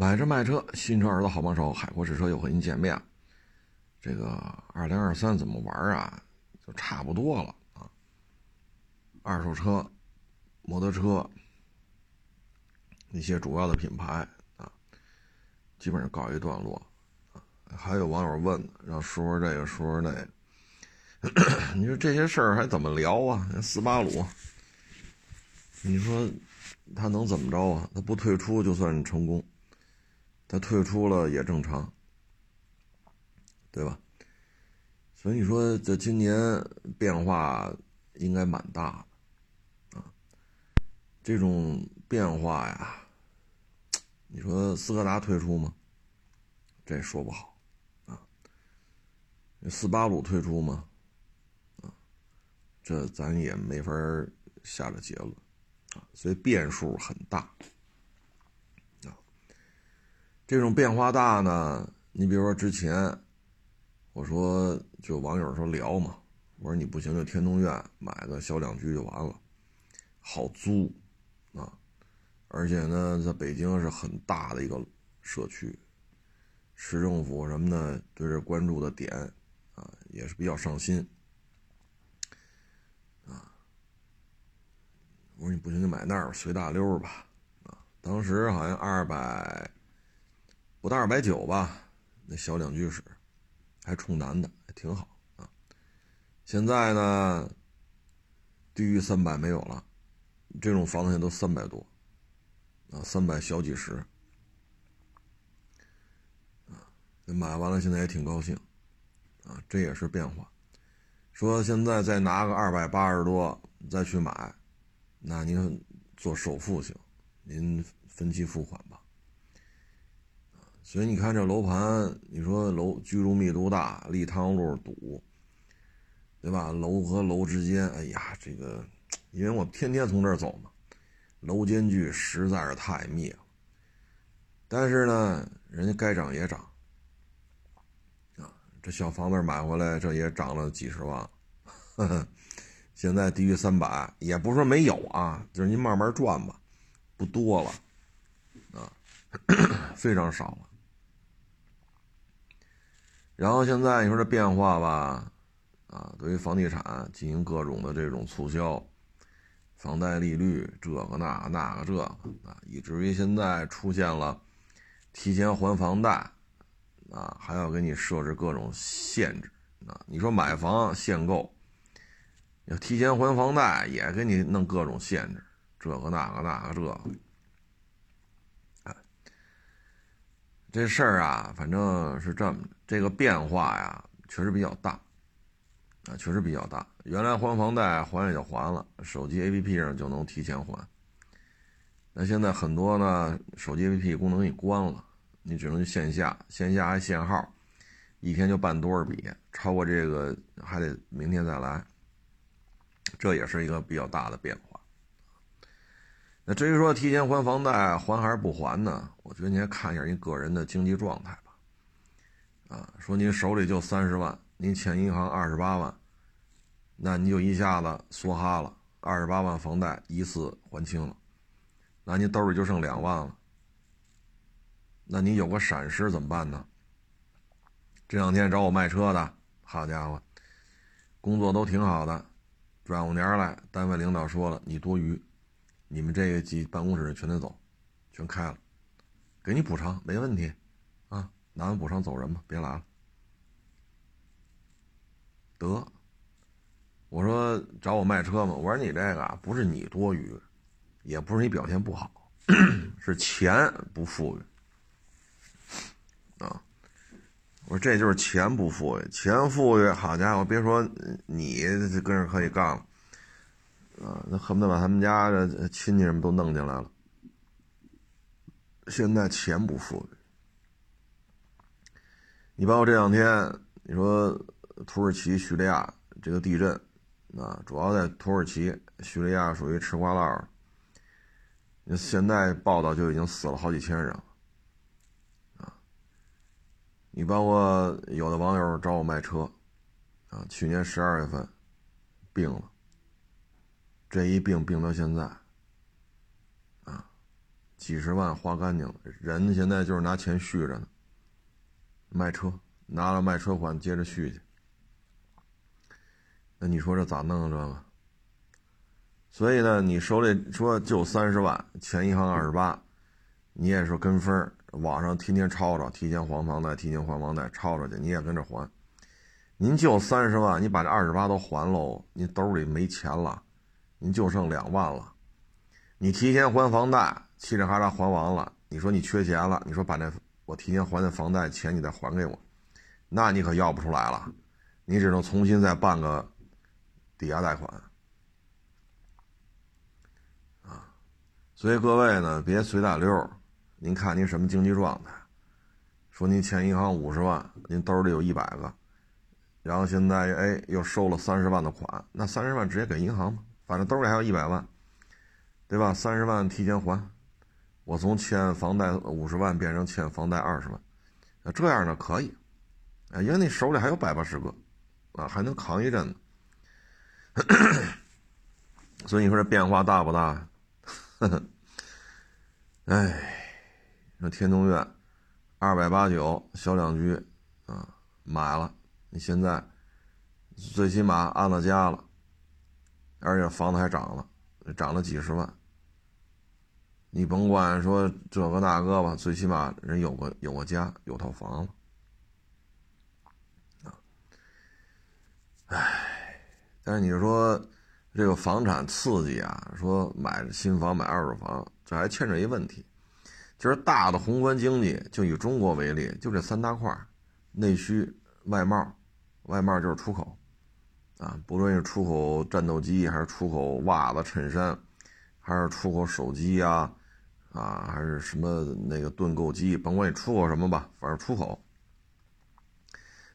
买车卖车，新车儿子好帮手，海阔试车又和您见面。这个二零二三怎么玩啊？就差不多了啊。二手车、摩托车一些主要的品牌啊，基本上告一段落啊。还有网友问，让说说这个，说说那个。你说这些事儿还怎么聊啊？斯巴鲁，你说他能怎么着啊？他不退出就算成功。他退出了也正常，对吧？所以你说这今年变化应该蛮大的啊。这种变化呀，你说斯柯达退出吗？这说不好啊。斯巴鲁退出吗？啊，这咱也没法下个结论啊。所以变数很大。这种变化大呢，你比如说之前，我说就网友说聊嘛，我说你不行就天通苑买个小两居就完了，好租啊，而且呢，在北京是很大的一个社区，市政府什么的对这关注的点啊也是比较上心啊，我说你不行就买那儿随大溜吧啊，当时好像二百。不到二百九吧，那小两居室，还冲南的，还挺好啊。现在呢，低于三百没有了，这种房子现在都三百多，啊，三百小几十，啊，买完了现在也挺高兴，啊，这也是变化。说现在再拿个二百八十多再去买，那您做首付行，您分期付款吧。所以你看这楼盘，你说楼居住密度大，立汤路堵，对吧？楼和楼之间，哎呀，这个，因为我天天从这儿走嘛，楼间距实在是太密了。但是呢，人家该涨也涨，啊，这小房子买回来，这也涨了几十万，现在低于三百，也不是说没有啊，就是您慢慢赚吧，不多了，啊，非常少了。然后现在你说这变化吧，啊，对于房地产进行各种的这种促销，房贷利率这个那个那个这个啊，以至于现在出现了提前还房贷，啊，还要给你设置各种限制啊。你说买房限购，要提前还房贷也给你弄各种限制，这个那个那个这个。这事儿啊，反正是这么，这个变化呀，确实比较大，啊，确实比较大。原来还房贷还也就还了，手机 APP 上就能提前还。那现在很多呢，手机 APP 功能给你关了，你只能去线下，线下还限号，一天就办多少笔，超过这个还得明天再来。这也是一个比较大的变化。那至于说提前还房贷还还是不还呢？我觉得你还看一下你个人的经济状态。啊，说您手里就三十万，您欠银行二十八万，那你就一下子梭哈了，二十八万房贷一次还清了，那你兜里就剩两万了。那你有个闪失怎么办呢？这两天找我卖车的，好家伙，工作都挺好的，转过年来，单位领导说了，你多余。你们这个几办公室全得走，全开了，给你补偿没问题，拿完补偿走人吧，别来了。得，我说找我卖车嘛，我说你这个不是你多余，也不是你表现不好，是钱不富裕，啊，我说这就是钱不富裕，钱富裕，好家伙，别说你跟人可以干了。啊，那恨不得把他们家的亲戚什么都弄进来了。现在钱不富裕，你包括这两天，你说土耳其、叙利亚这个地震，啊，主要在土耳其、叙利亚属于吃瓜烂那现在报道就已经死了好几千人，啊，你包括有的网友找我卖车，啊，去年十二月份病了。这一病病到现在，啊，几十万花干净了，人现在就是拿钱续着呢，卖车拿了卖车款接着续去。那你说这咋弄这个？所以呢，你手里说就三十万，前银行二十八，你也是跟风网上天天吵吵，提前还房贷，提前还房贷，吵吵去，你也跟着还。您就三十万，你把这二十八都还喽，你兜里没钱了，您就剩两万了。你提前还房贷，嘁哩哈喳还完了，你说你缺钱了，你说把那我提前还的房贷钱你再还给我，那你可要不出来了，你只能重新再办个抵押贷款。啊，所以各位呢，别随大溜您看您什么经济状态？说您欠银行五十万，您兜里有一百个。然后现在哎又收了三十万的款，那三十万直接给银行吧，反正兜里还有一百万，对吧？三十万提前还，我从欠房贷五十万变成欠房贷二十万，那这样呢可以，啊，因为你手里还有百八十个，啊，还能扛一阵子。所以你说这变化大不大？哎，那天通苑二百八九小两居啊，买了。你现在最起码安了家了，而且房子还涨了，涨了几十万。你甭管说这个那个吧，最起码人有个有个家，有套房了。唉，但是你说这个房产刺激啊，说买新房买二手房，这还牵扯一问题，就是大的宏观经济，就以中国为例，就这三大块内需、外贸。外贸就是出口，啊，不论是出口战斗机，还是出口袜子、衬衫，还是出口手机呀，啊，还是什么那个盾构机，甭管你出口什么吧，反正出口。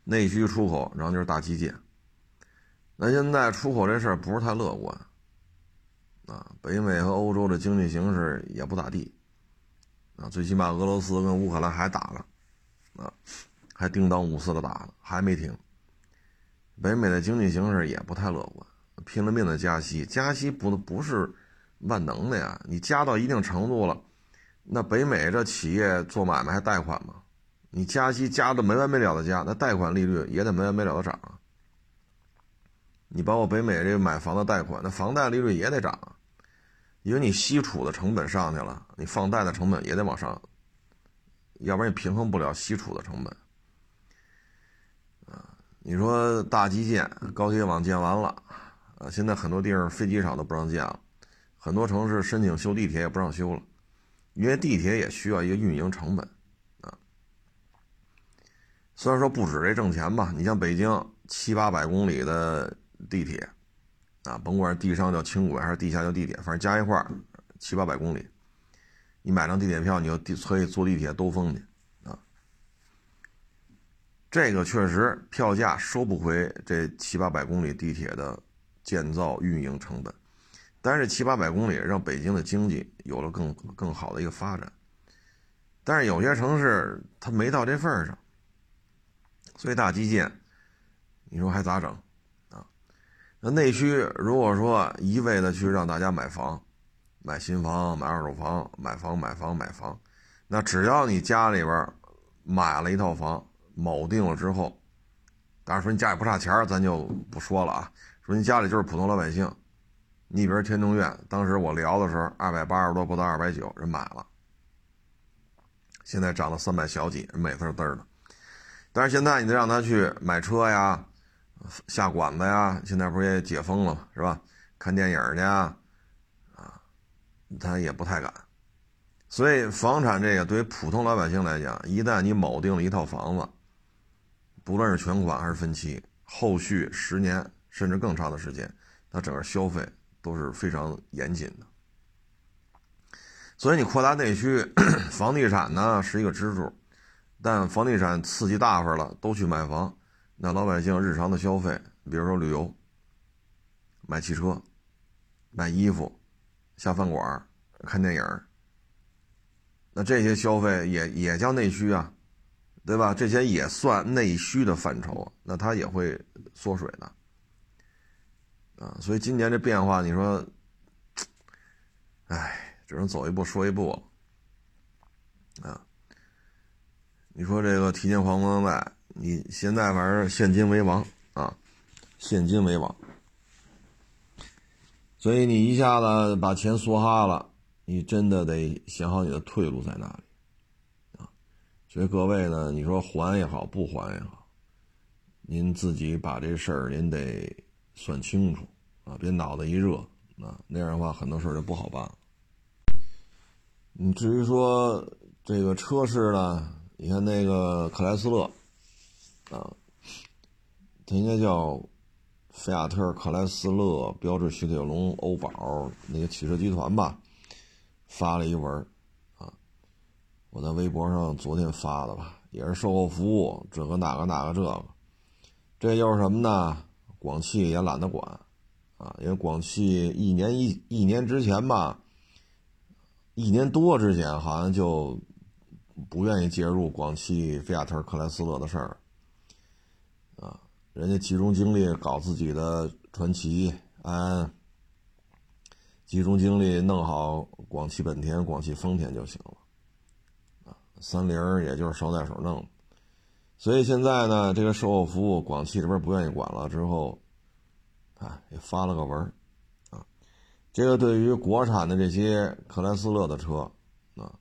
内需出口，然后就是大基建。那现在出口这事儿不是太乐观，啊，北美和欧洲的经济形势也不咋地，啊，最起码俄罗斯跟乌克兰还打了，啊，还叮当五四的打了，还没停。北美的经济形势也不太乐观，拼了命的加息，加息不不是万能的呀。你加到一定程度了，那北美这企业做买卖还贷款吗？你加息加的没完没了的加，那贷款利率也得没完没了的涨。你包括北美这买房的贷款，那房贷利率也得涨，因为你吸储的成本上去了，你放贷的成本也得往上，要不然你平衡不了吸储的成本。啊你说大基建，高铁网建完了，啊，现在很多地方飞机场都不让建了，很多城市申请修地铁也不让修了，因为地铁也需要一个运营成本，啊，虽然说不止这挣钱吧，你像北京七八百公里的地铁，啊，甭管地上叫轻轨还是地下叫地铁，反正加一块七八百公里，你买张地铁票，你就地可以坐地铁兜风去。这个确实票价收不回这七八百公里地铁的建造运营成本，但是七八百公里让北京的经济有了更更好的一个发展。但是有些城市它没到这份上，所以大基建，你说还咋整啊？那内需如果说一味的去让大家买房、买新房、买二手房、买房、买房、买房，那只要你家里边买了一套房。锚定了之后，当然说你家里不差钱咱就不说了啊。说你家里就是普通老百姓，你比如天通苑，当时我聊的时候，二百八十多不到二百九，人买了，现在涨了三百小几，人每次嘚的。但是现在你再让他去买车呀、下馆子呀，现在不是也解封了是吧？看电影去啊，啊，他也不太敢。所以房产这个对于普通老百姓来讲，一旦你锚定了一套房子，不论是全款还是分期，后续十年甚至更长的时间，它整个消费都是非常严谨的。所以你扩大内需，房地产呢是一个支柱，但房地产刺激大发了，都去买房，那老百姓日常的消费，比如说旅游、买汽车、买衣服、下饭馆、看电影，那这些消费也也叫内需啊。对吧？这些也算内需的范畴，那它也会缩水的，啊，所以今年这变化，你说，哎，只能走一步说一步了，啊，你说这个提前还房贷，你现在反正现金为王啊，现金为王，所以你一下子把钱梭哈了，你真的得想好你的退路在哪里啊。所以各位呢，你说还也好，不还也好，您自己把这事儿您得算清楚啊，别脑子一热啊，那样的话很多事就不好办了。你至于说这个车市呢，你看那个克莱斯勒，啊，它应该叫菲亚特克莱斯勒标致雪铁龙欧宝那个汽车集团吧，发了一文啊，我在微博上昨天发的吧，也是售后服务，这个那个那个这个，这就是什么呢？广汽也懒得管，啊，因为广汽一年一一年之前吧。一年多之前，好像就不愿意介入广汽菲亚特克莱斯勒的事儿，啊，人家集中精力搞自己的传奇安，集中精力弄好广汽本田、广汽丰田就行了，啊，三菱也就是捎带手弄，所以现在呢，这个售后服务广汽这边不愿意管了之后，啊，也发了个文儿。这个对于国产的这些克莱斯勒的车，啊，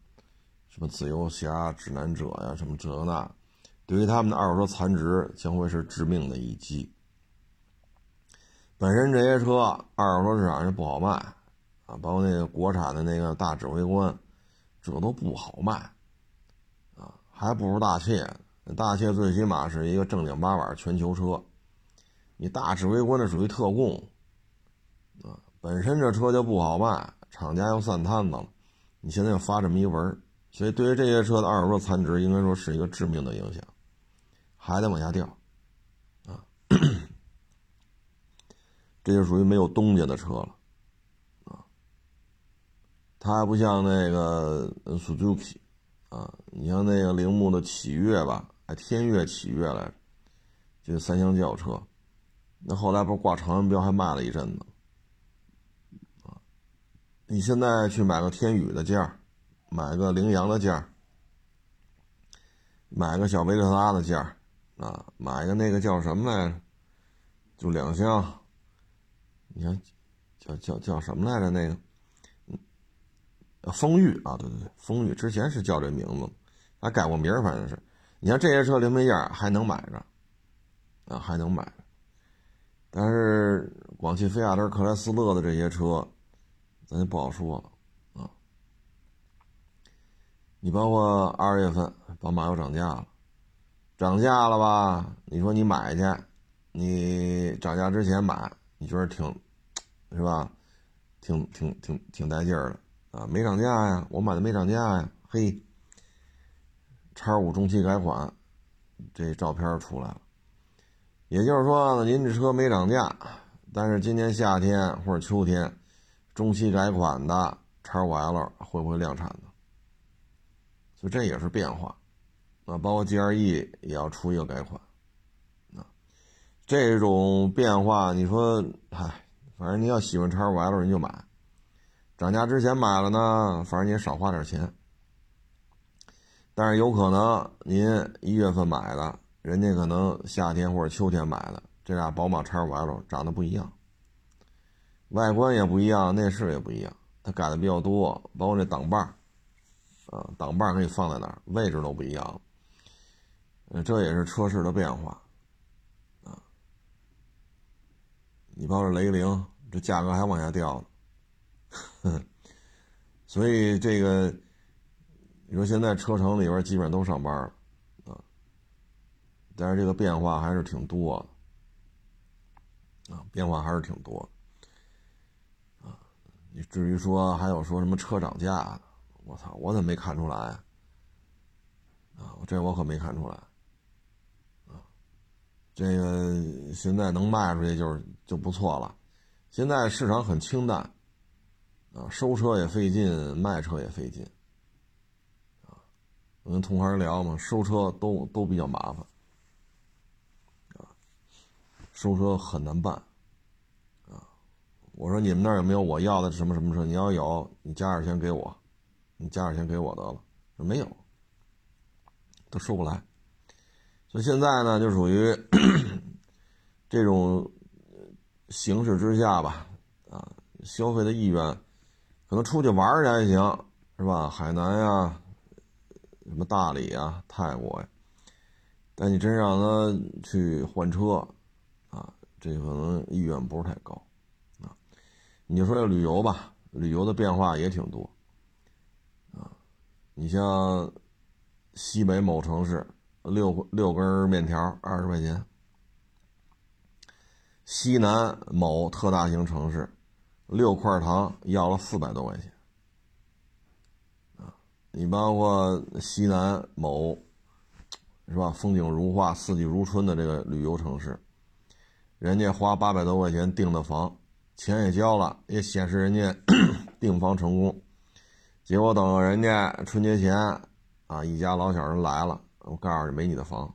什么自由侠、指南者呀，什么这那，对于他们的二手车残值将会是致命的一击。本身这些车二手车市场上不好卖，啊，包括那个国产的那个大指挥官，这都不好卖，啊，还不如大切。大切最起码是一个正经八百全球车，你大指挥官那属于特供啊。本身这车就不好卖，厂家又散摊子了，你现在又发这么一文，所以对于这些车的二手车残值，应该说是一个致命的影响，还得往下掉，啊，这就属于没有东家的车了，啊，它还不像那个 Suzuki，啊，你像那个铃木的启悦吧，哎，天悦启悦来着，就是三厢轿车，那后来不是挂长安标还卖了一阵子。你现在去买个天宇的件，买个羚羊的件，买个小维特拉的件，啊，买个那个叫什么来着？就两厢。你看，叫叫叫什么来着？那个，嗯，风裕啊，对对对，风裕之前是叫这名字，还改过名儿，反正是。你看这些车零配件还能买着，啊，还能买。但是广汽菲亚特克莱斯勒的这些车。咱就不好说了啊！你包括二月份，宝马又涨价了，涨价了吧？你说你买去，你涨价之前买，你觉得挺，是吧？挺挺挺挺带劲儿的啊！没涨价呀，我买的没涨价呀，嘿，叉五中期改款，这照片出来了，也就是说呢，您这车没涨价，但是今年夏天或者秋天。中期改款的叉五 L 会不会量产呢？所以这也是变化，啊，包括 G R E 也要出一个改款，啊，这种变化，你说，嗨，反正你要喜欢叉五 L，你就买，涨价之前买了呢，反正你也少花点钱，但是有可能您一月份买的，人家可能夏天或者秋天买的，这俩宝马叉五 L 长得不一样。外观也不一样，内饰也不一样，它改的比较多，包括这挡把啊，挡把可以放在哪儿，位置都不一样，这也是车市的变化，啊，你包括雷凌，这价格还往下掉呢，所以这个，你说现在车城里边基本上都上班了，但是这个变化还是挺多的，啊，变化还是挺多的。你至于说还有说什么车涨价，我操，我怎么没看出来？啊，这我可没看出来。啊，这个现在能卖出去就是就不错了。现在市场很清淡，啊，收车也费劲，卖车也费劲。啊，我跟同行聊嘛，收车都都比较麻烦。收车很难办。啊我说你们那儿有没有我要的什么什么车？你要有，你加点钱给我，你加点钱给我得了。没有，都收不来。所以现在呢，就属于 这种形势之下吧，啊，消费的意愿可能出去玩去还行，是吧？海南呀，什么大理呀、泰国呀，但你真让他去换车，这可能意愿不是太高，啊，你说这旅游吧，旅游的变化也挺多，啊，你像西北某城市。六六根面条二十块钱。西南某特大型城市，六块糖要了四百多块钱。啊，你包括西南某，是吧？风景如画、四季如春的这个旅游城市，人家花八百多块钱订的房，钱也交了，也显示人家 订房成功。结果等人家春节前，啊，一家老小人来了。我告诉你，没你的房。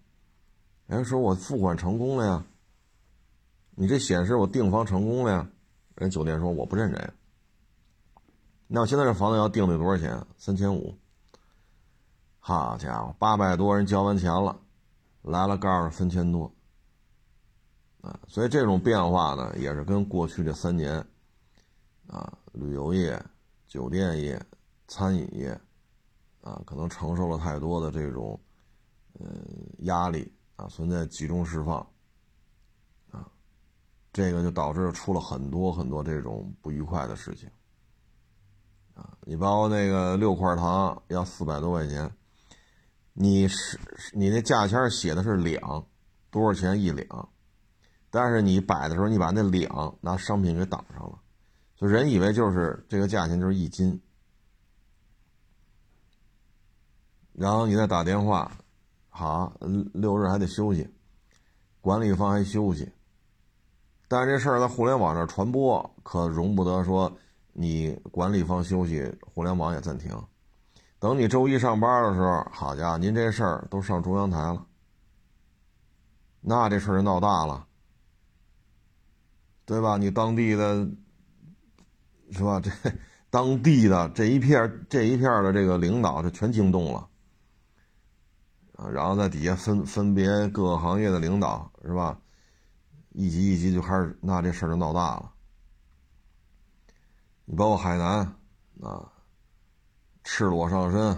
人家说我付款成功了呀，你这显示我订房成功了呀。人酒店说我不认人。那我现在这房子要订得多少钱？三千五。好家伙，八百多人交完钱了，来了告诉三千多。啊，所以这种变化呢，也是跟过去这三年，啊，旅游业、酒店业、餐饮业，啊，可能承受了太多的这种。嗯，压力啊，存在集中释放，啊，这个就导致出了很多很多这种不愉快的事情，啊，你包括那个六块糖要四百多块钱，你是你那价签写的是两，多少钱一两，但是你摆的时候你把那两拿商品给挡上了，就人以为就是这个价钱就是一斤，然后你再打电话。好，六日还得休息，管理方还休息。但是这事儿在互联网上传播，可容不得说你管理方休息，互联网也暂停。等你周一上班的时候，好家伙，您这事儿都上中央台了，那这事儿就闹大了，对吧？你当地的，是吧？这当地的这一片这一片的这个领导就全惊动了。啊，然后在底下分分别各个行业的领导是吧？一级一级就开始，那这事儿就闹大了。你包括海南啊，赤裸上身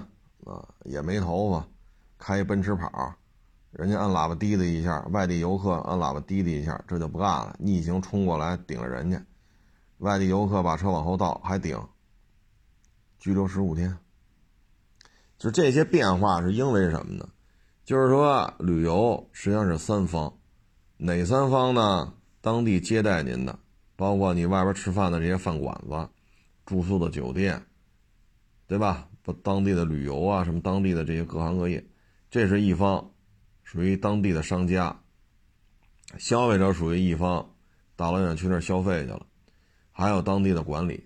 啊，也没头发，开奔驰跑，人家按喇叭滴的一下，外地游客按喇叭滴的一下，这就不干了，逆行冲过来顶了人家，外地游客把车往后倒还顶，拘留十五天。就这些变化是因为什么呢？就是说，旅游实际上是三方，哪三方呢？当地接待您的，包括你外边吃饭的这些饭馆子、住宿的酒店，对吧？不，当地的旅游啊，什么当地的这些各行各业，这是一方，属于当地的商家。消费者属于一方，大老远去那儿消费去了。还有当地的管理，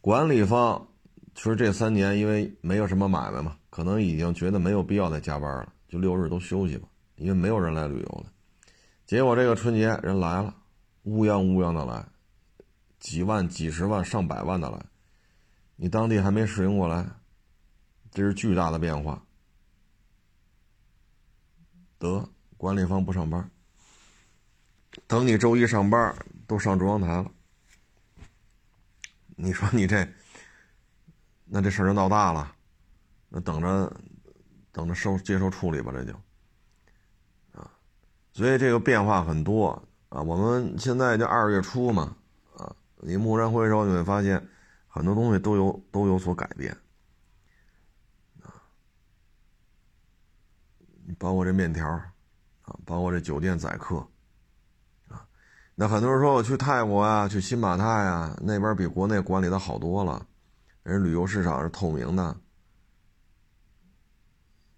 管理方其实这三年因为没有什么买卖嘛，可能已经觉得没有必要再加班了。就六日都休息吧，因为没有人来旅游了。结果这个春节人来了，乌泱乌泱的来，几万、几十万、上百万的来，你当地还没适应过来，这是巨大的变化。得管理方不上班，等你周一上班都上中央台了，你说你这，那这事儿就闹大了，那等着。等着收接受处理吧，这就啊，所以这个变化很多啊。我们现在就二月初嘛，啊，你蓦然回首，你会发现很多东西都有都有所改变啊。你包括这面条啊，包括这酒店宰客啊。那很多人说我去泰国啊，去新马泰啊，那边比国内管理的好多了，人旅游市场是透明的。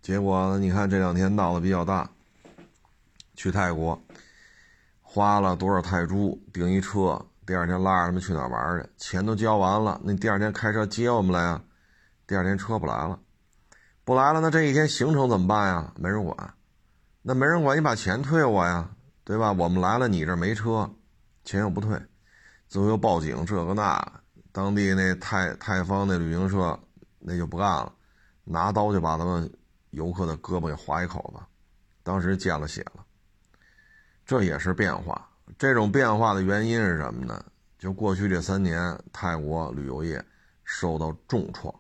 结果你看这两天闹得比较大。去泰国花了多少泰铢订一车，第二天拉着他们去哪玩去？钱都交完了，那第二天开车接我们来啊？第二天车不来了，不来了，那这一天行程怎么办呀？没人管，那没人管，你把钱退我呀，对吧？我们来了，你这没车，钱又不退，最后又报警，这个那，当地那泰泰方那旅行社那就不干了，拿刀就把他们。游客的胳膊给划一口子，当时见了血了。这也是变化，这种变化的原因是什么呢？就过去这三年，泰国旅游业受到重创，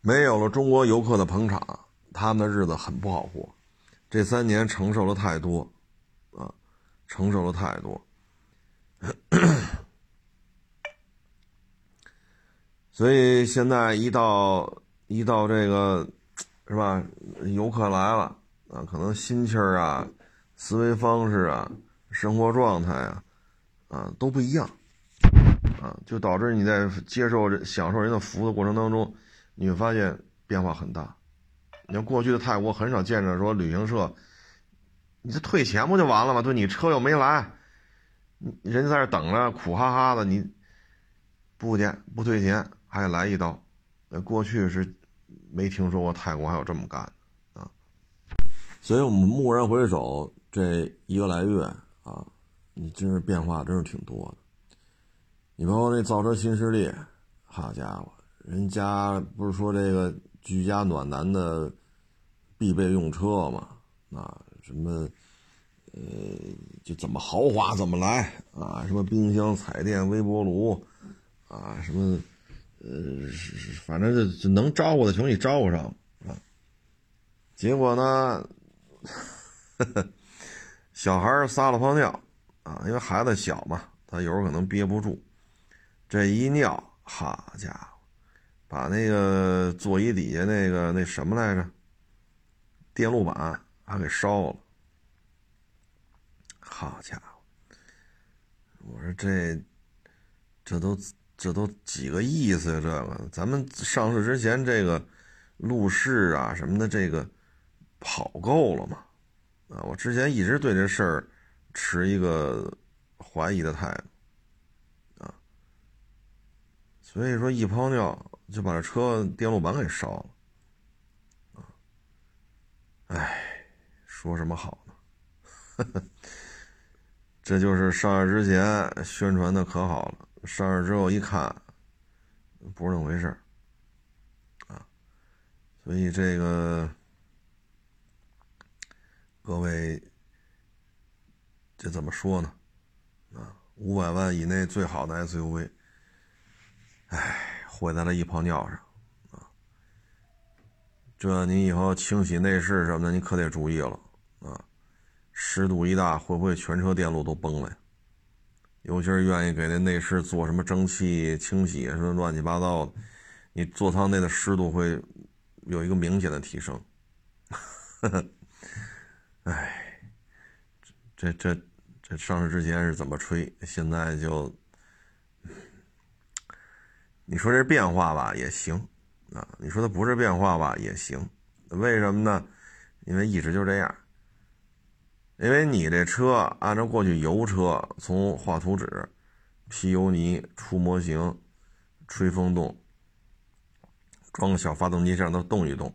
没有了中国游客的捧场，他们的日子很不好过。这三年承受了太多，啊，承受了太多，所以现在一到一到这个，是吧？游客来了啊，可能心气儿啊、思维方式啊、生活状态啊。啊，都不一样，啊，就导致你在接受、享受人的服务的过程当中，你会发现变化很大。你看过去的泰国很少见着说旅行社，你这退钱不就完了吗？对你车又没来，人家在这等着，苦哈哈的，你不去不退钱还得来一刀。那过去是没听说过泰国还有这么干的啊。所以我们蓦然回首，这一个来月啊。你真是变化真是挺多的，你包括那造车新势力，好家伙，人家不是说这个居家暖男的必备用车嘛？啊，什么，呃，就怎么豪华怎么来啊？什么冰箱、彩电、微波炉，啊，什么，呃，反正就能招呼的全给你招呼上啊。结果呢，小孩撒了泡尿。啊，因为孩子小嘛，他有时候可能憋不住，这一尿，好家伙，把那个座椅底下那个那什么来着，电路板还给烧了。好家伙，我说这这都这都几个意思呀？这个咱们上市之前这个路试啊什么的，这个跑够了吗？啊，我之前一直对这事儿。持一个怀疑的态度啊，所以说一泡尿就把这车电路板给烧了啊！哎，说什么好呢？这就是上市之前宣传的可好了，上市之后一看，不是那么回事啊！所以这个各位。这怎么说呢？啊，五百万以内最好的 SUV，哎，毁在了一泡尿上，啊，这你以后清洗内饰什么的，你可得注意了，啊，湿度一大，会不会全车电路都崩了呀？尤其是愿意给那内饰做什么蒸汽清洗什么乱七八糟的，你座舱内的湿度会有一个明显的提升，哎，这这。这上市之前是怎么吹？现在就，你说这变化吧也行，啊，你说它不是变化吧也行，为什么呢？因为一直就这样。因为你这车按照过去油车，从画图纸、批油泥、出模型、吹风洞、装个小发动机，让它动一动，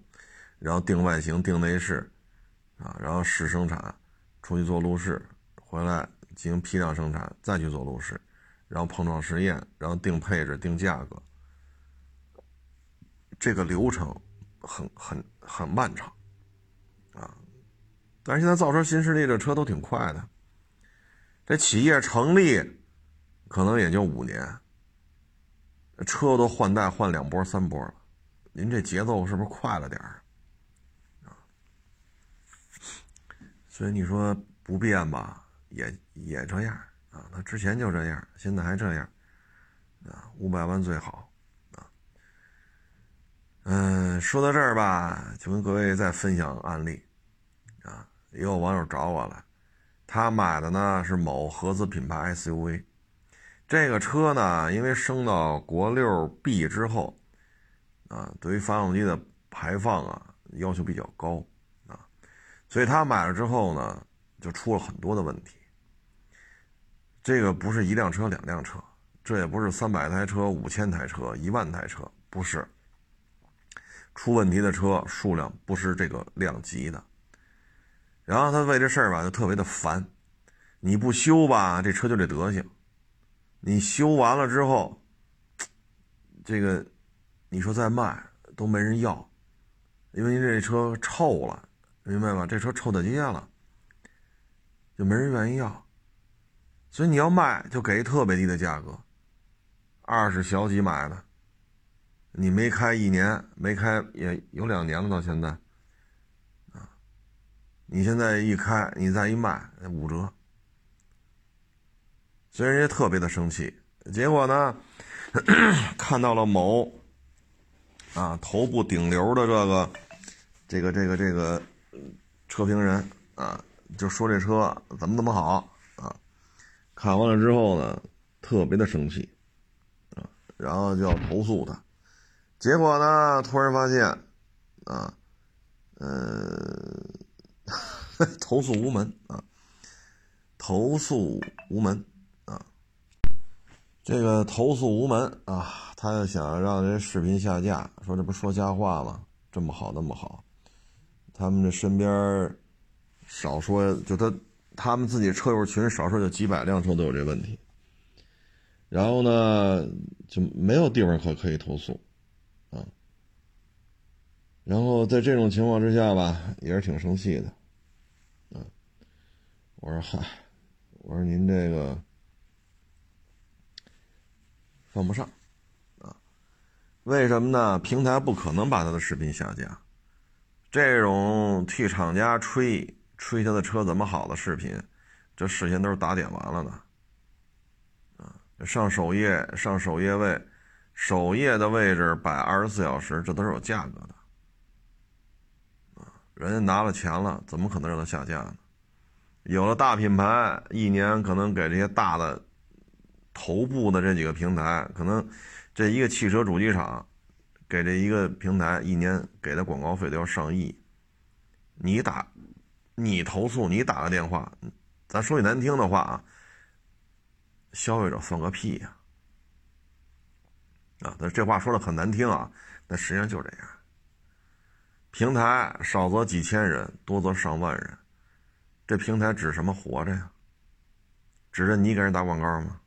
然后定外形、定内饰，啊，然后试生产，出去做路试。回来进行批量生产，再去做路试，然后碰撞实验，然后定配置、定价格，这个流程很很很漫长啊！但是现在造车新势力这车都挺快的，这企业成立可能也就五年，车都换代换两波三波了，您这节奏是不是快了点儿啊？所以你说不变吧？也也这样啊，他之前就这样，现在还这样啊，五百万最好啊。嗯，说到这儿吧，就跟各位再分享案例啊。也有网友找我了，他买的呢是某合资品牌 SUV，这个车呢，因为升到国六 B 之后啊，对于发动机的排放啊要求比较高啊，所以他买了之后呢，就出了很多的问题。这个不是一辆车、两辆车，这也不是三百台车、五千台车、一万台车，不是。出问题的车数量不是这个量级的。然后他为这事儿吧，就特别的烦。你不修吧，这车就这德行；你修完了之后，这个你说再卖都没人要，因为这车臭了，明白吧？这车臭大街了，就没人愿意要。所以你要卖，就给特别低的价格，二十小几买的，你没开一年，没开也有两年了，到现在，啊，你现在一开，你再一卖，五折。所以人家特别的生气，结果呢，看到了某，啊，头部顶流的这个，这个这个这个车评人啊，就说这车怎么怎么好，看完了之后呢，特别的生气，啊，然后就要投诉他，结果呢，突然发现，啊，呃，投诉无门啊，投诉无门啊。这个投诉无门啊，他要想让人视频下架，说这不说瞎话吗？这么好那么好，他们这身边少说就他他们自己车友群少说就几百辆车都有这问题，然后呢就没有地方可可以投诉啊，然后在这种情况之下吧，也是挺生气的，嗯，我说嗨，我说您这个。犯不上，啊，为什么呢？平台不可能把他的视频下架。这种替厂家吹吹他的车怎么好的视频，这事先都是打点完了的，啊，上首页上首页位，首页的位置摆二十四小时，这都是有价格的，啊，人家拿了钱了，怎么可能让他下架呢？有了大品牌，一年可能给这些大的。头部的这几个平台，可能这一个汽车主机厂给这一个平台一年给的广告费都要上亿。你打，你投诉，你打个电话，咱说句难听的话啊，消费者算个屁呀！啊，但这话说的很难听啊，但实际上就这样。平台少则几千人，多则上万人，这平台指什么活着呀？指着你给人打广告吗？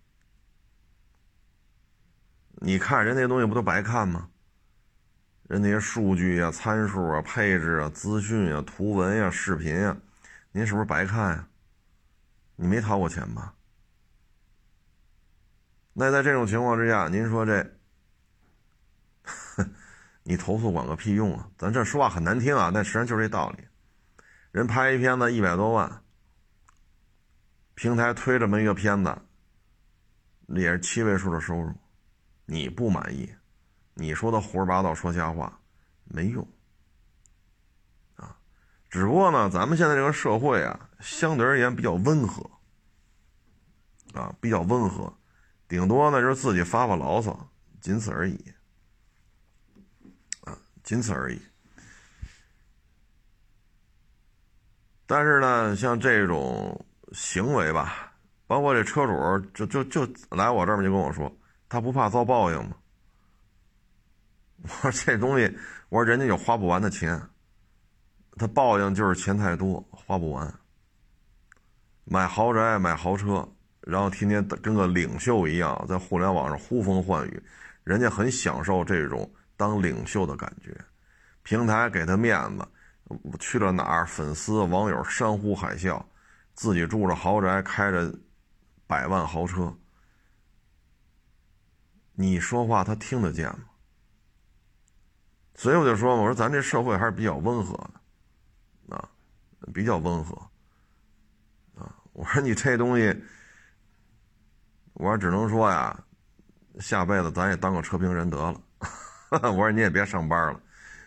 你看人那东西不都白看吗？人那些数据啊、参数啊、配置啊、资讯啊、图文呀、视频呀，您是不是白看呀？你没掏过钱吧？那在这种情况之下，您说这，你投诉管个屁用啊！咱这说话很难听啊，但实际上就是这道理。人拍一片子一百多万，平台推这么一个片子，也是七位数的收入。你不满意，你说的胡说八道、说瞎话，没用，啊，只不过呢，咱们现在这个社会啊，相对而言比较温和，啊，比较温和，顶多呢就是自己发发牢骚，仅此而已，啊，仅此而已。但是呢，像这种行为吧，包括这车主，就就就来我这儿就跟我说。他不怕遭报应吗？我说这东西，我说人家有花不完的钱，他报应就是钱太多，花不完。买豪宅、买豪车，然后天天跟个领袖一样在互联网上呼风唤雨，人家很享受这种当领袖的感觉。平台给他面子，去了哪儿，粉丝网友山呼海啸，自己住着豪宅，开着百万豪车。你说话他听得见吗？所以我就说，我说咱这社会还是比较温和的，啊，比较温和，啊，我说你这东西，我说只能说呀，下辈子咱也当个车评人得了。我说你也别上班了，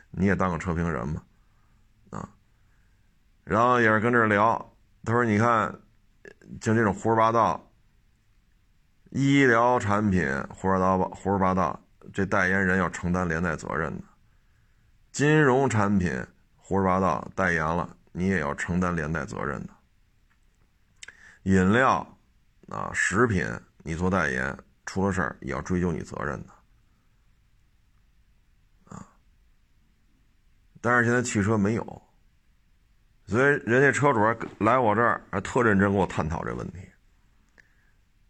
你也当个车评人吧，啊，然后也是跟这聊，他说你看，就这种胡说八道。医疗产品胡说八道，胡说八道，这代言人要承担连带责任的；金融产品胡说八道，代言了你也要承担连带责任的；饮料啊，食品你做代言出了事儿也要追究你责任的。啊，但是现在汽车没有，所以人家车主来我这儿还特认真跟我探讨这问题。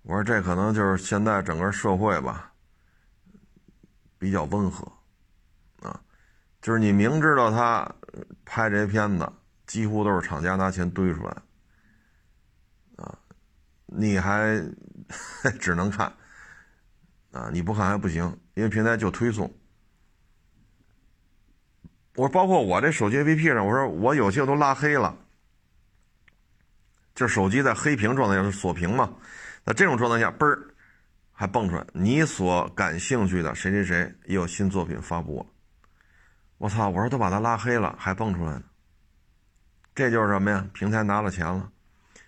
我说这可能就是现在整个社会吧，比较温和，就是你明知道他拍这些片子几乎都是厂家拿钱堆出来，啊，你还 只能看，啊，你不看还不行，因为平台就推送。我说，包括我这手机 APP 上，我说我有些都拉黑了，就手机在黑屏状态下是锁屏嘛，那这种状态下，嘣儿还蹦出来，你所感兴趣的谁谁谁也有新作品发布了。我操！我说都把他拉黑了，还蹦出来呢。这就是什么呀？平台拿了钱了，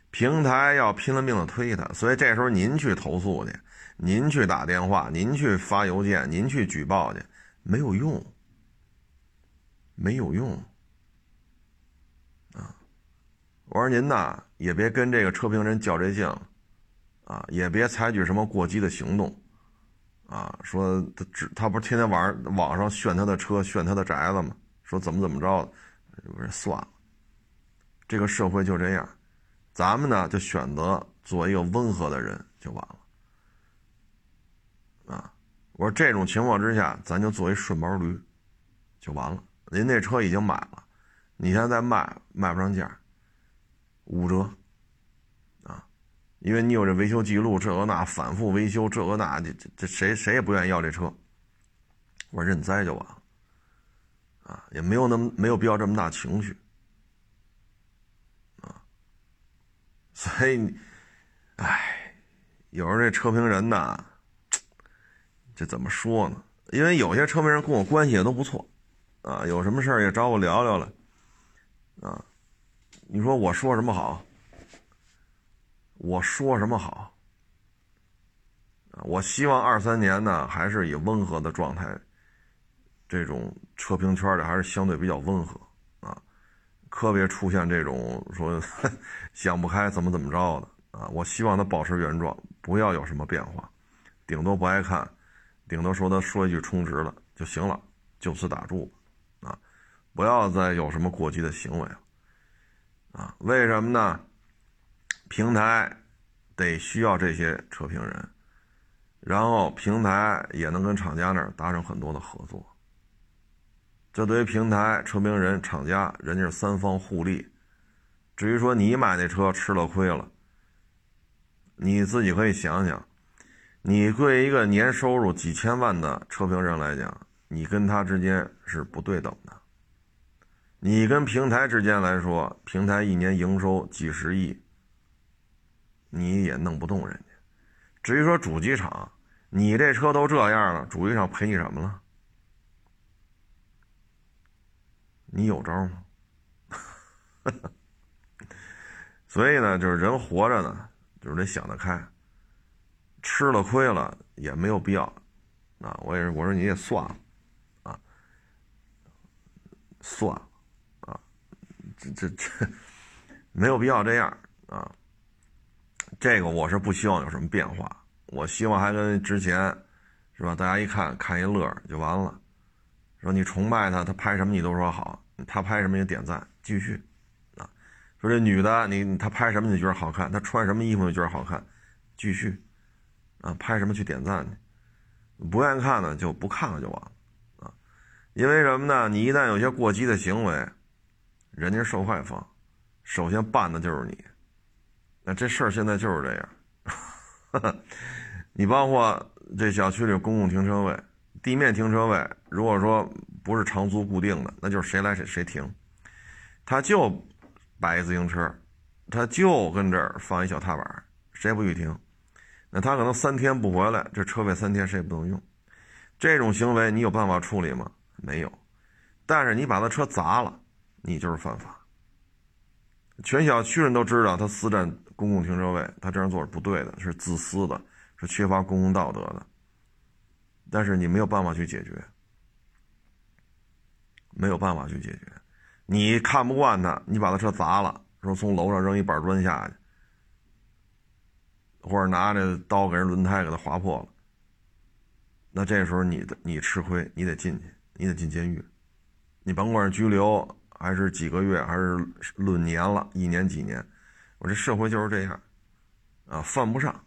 平台要拼了命的推他，所以这时候您去投诉去，您去打电话，您去发邮件，您去举报去，没有用。没有用，啊！我说您呐，也别跟这个车评人较这劲，啊，也别采取什么过激的行动，啊，说他只他不是天天晚上网上炫他的车、炫他的宅子吗？说怎么怎么着的，我说算了，这个社会就这样，咱们呢就选择做一个温和的人就完了，啊！我说这种情况之下，咱就做一顺毛驴，就完了。您那车已经买了，你现在卖卖不上价，五折，因为你有这维修记录，这个那反复维修，这个那这这谁谁也不愿意要这车，我认栽就完了，啊，也没有那么没有必要这么大情绪，啊，所以，唉，有时候这车评人呐，这怎么说呢？因为有些车评人跟我关系也都不错。啊，有什么事儿也找我聊聊了，啊，你说我说什么好？我说什么好？啊，我希望二三年呢，还是以温和的状态，这种车评圈里还是相对比较温和啊，可别出现这种说 想不开怎么怎么着的啊。我希望他保持原状，不要有什么变化，顶多不爱看，顶多说他说一句充值了就行了，就此打住。啊不要再有什么过激的行为了，啊？为什么呢？平台得需要这些车评人，然后平台也能跟厂家那儿达成很多的合作。这对于平台、车评人、厂家，人家是三方互利。至于说你买那车吃了亏了，你自己可以想想，你对一个年收入几千万的车评人来讲，你跟他之间是不对等的。你跟平台之间来说，平台一年营收几十亿，你也弄不动人家。至于说主机厂，你这车都这样了，主机厂赔你什么了？你有招吗？所以呢，就是人活着呢，就是得想得开。吃了亏了也没有必要，啊，我也是，我说你也算了，啊，算了。啊这这这 没有必要这样啊！这个我是不希望有什么变化，我希望还跟之前是吧？大家一看看一乐就完了。说你崇拜他，他拍什么你都说好，他拍什么也点赞，继续啊。说这女的你他拍什么你觉得好看，她穿什么衣服你觉得好看，继续啊，拍什么去点赞去，不愿意看呢就不看了就完了啊。因为什么呢？你一旦有些过激的行为。人家受害方，首先办的就是你。那这事儿现在就是这样。你包括这小区里公共停车位、地面停车位，如果说不是长租固定的，那就是谁来谁谁停。他就摆一自行车，他就跟这儿放一小踏板，谁也不许停？那他可能三天不回来，这车位三天谁也不能用。这种行为你有办法处理吗？没有。但是你把他车砸了。你就是犯法，全小区人都知道他私占公共停车位，他这样做是不对的，是自私的，是缺乏公共道德的。但是你没有办法去解决，没有办法去解决。你看不惯他，你把他车砸了，说从楼上扔一板砖下去，或者拿着刀给人轮胎给他划破了，那这时候你的你吃亏，你得进去，你得进监狱，你甭管是拘留。还是几个月，还是论年了，一年几年，我这社会就是这样，啊，犯不上，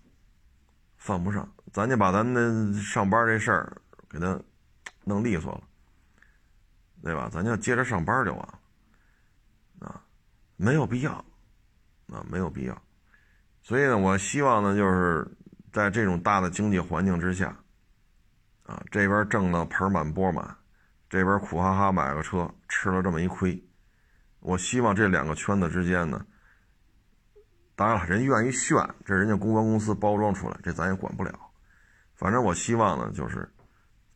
犯不上，咱就把咱的上班这事儿给他弄利索了，对吧？咱就接着上班就完了，啊，没有必要，啊，没有必要。所以呢，我希望呢，就是在这种大的经济环境之下，啊，这边挣的盆满钵满，这边苦哈哈买个车，吃了这么一亏。我希望这两个圈子之间呢，当然了，人愿意炫，这人家公关公司包装出来，这咱也管不了。反正我希望呢，就是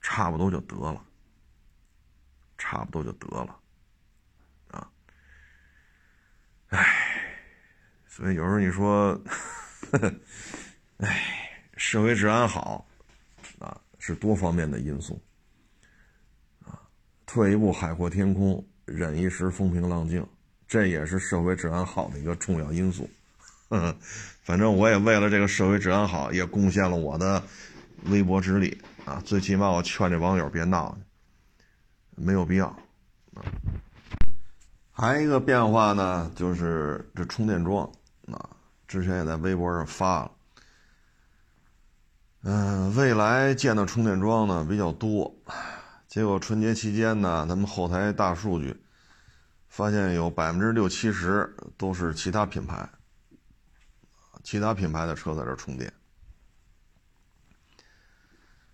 差不多就得了，差不多就得了，啊，唉，所以有时候你说，唉，社会治安好，啊，是多方面的因素，啊，退一步海阔天空，忍一时风平浪静，这也是社会治安好的一个重要因素。嗯 反正我也为了这个社会治安好，也贡献了我的。微薄之力啊，最起码我劝这网友别闹，没有必要啊。还一个变化呢，就是这充电桩啊，之前也在微博上发了。嗯，未来建的充电桩呢比较多，结果春节期间呢，咱们后台大数据发现有百分之六七十都是其他品牌，其他品牌的车在这充电。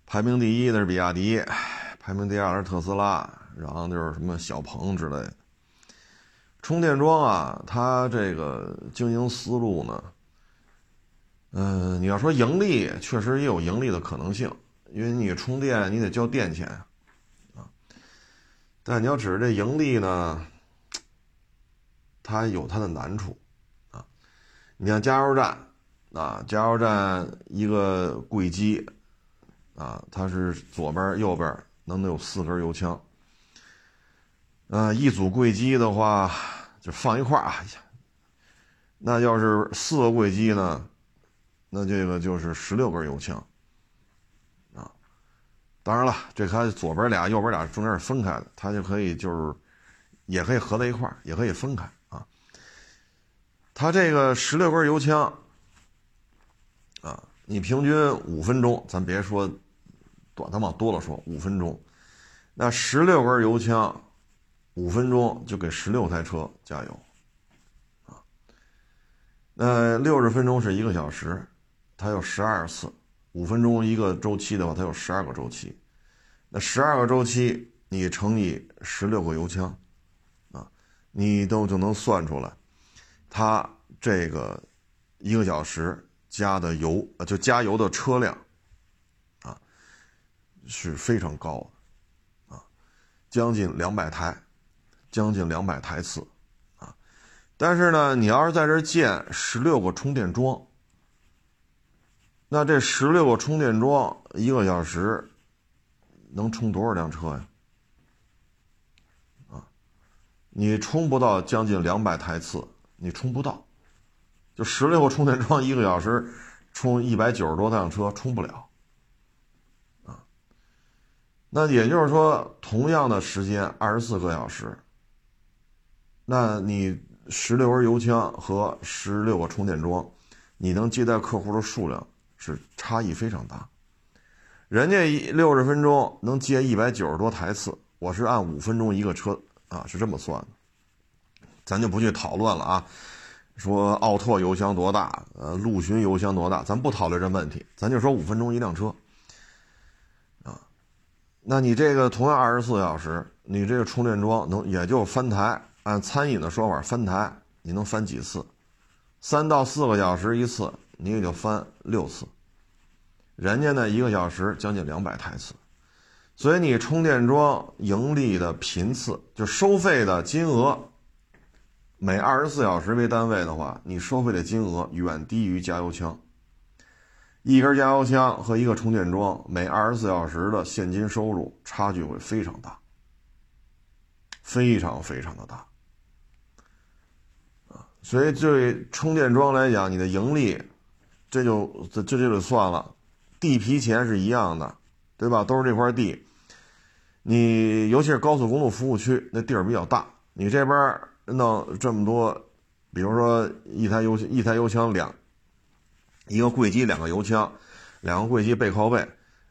排名第一的是比亚迪，排名第二是特斯拉，然后就是什么小鹏之类的。充电桩啊，它这个经营思路呢，嗯，你要说盈利，确实也有盈利的可能性，因为你充电你得交电钱啊。但你要指着这盈利呢，它有它的难处。你像加油站啊，加油站一个柜机。啊，它是左边、右边能能有四根油枪。呃，一组柜机的话，就放一块儿啊。那要是四个柜机呢，那这个就是十六根油枪。啊，当然了，这它左边俩、右边俩中间是分开的，它就可以就是也可以合在一块儿，也可以分开。它这个十六根油枪，啊，你平均五分钟，咱别说。短的往多了说，五分钟，那十六根油枪，五分钟就给十六台车加油，啊，那六十分钟是一个小时，它有十二次，五分钟一个周期的话，它有十二个周期，那十二个周期你乘以十六个油枪，啊，你都就能算出来，它这个一个小时加的油，就加油的车辆。啊是非常高的，啊，将近两百台，将近两百台次，啊，但是呢，你要是在这建十六个充电桩，那这十六个充电桩一个小时能充多少辆车呀？啊，你充不到将近两百台次，你充不到，就十六个充电桩一个小时充一百九十多辆车，充不了。啊那也就是说，同样的时间二十四个小时，那你十六根油枪和十六个充电桩，你能接待客户的数量是差异非常大。人家一六十分钟能接一百九十多台次，我是按五分钟一个车啊，是这么算的。咱就不去讨论了啊，说奥拓油箱多大，呃，陆巡油箱多大，咱不讨论这问题，咱就说五分钟一辆车。啊那你这个同样二十四小时，你这个充电桩能也就翻台，按餐饮的说法翻台，你能翻几次？三到四个小时一次，你也就翻六次。人家呢一个小时将近两百台次，所以你充电桩盈利的频次，就收费的金额，每二十四小时为单位的话，你收费的金额远低于加油枪。一根加油枪和一个充电桩，每二十四小时的现金收入差距会非常大，非常非常的大，啊，所以对充电桩来讲，你的盈利，这就这这就得算了，地皮钱是一样的，对吧？都是这块地，你尤其是高速公路服务区，那地儿比较大，你这边弄这么多，比如说一台油一台油枪两。一个柜机两个油枪，两个柜机背靠背，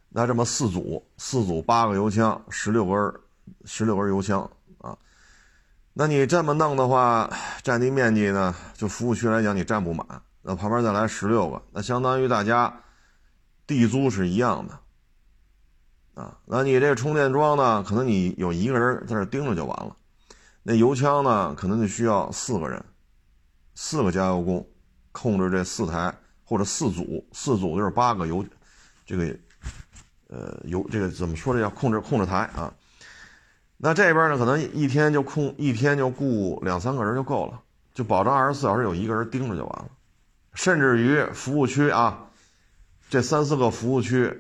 那这么四组，四组八个油枪，十六根十六根油枪啊。那你这么弄的话，占地面积呢，就服务区来讲，你占不满。那旁边再来十六个，那相当于大家地租是一样的啊。那你这个充电桩呢，可能你有一个人在这盯着就完了。那油枪呢，可能就需要四个人，四个加油工控制这四台或者四组，四组就是八个油，这个呃油这个怎么说这叫控制控制台啊。那这边呢，可能一天就控一天就雇两三个人就够了，就保证二十四小时有一个人盯着就完了。甚至于服务区啊，这三四个服务区，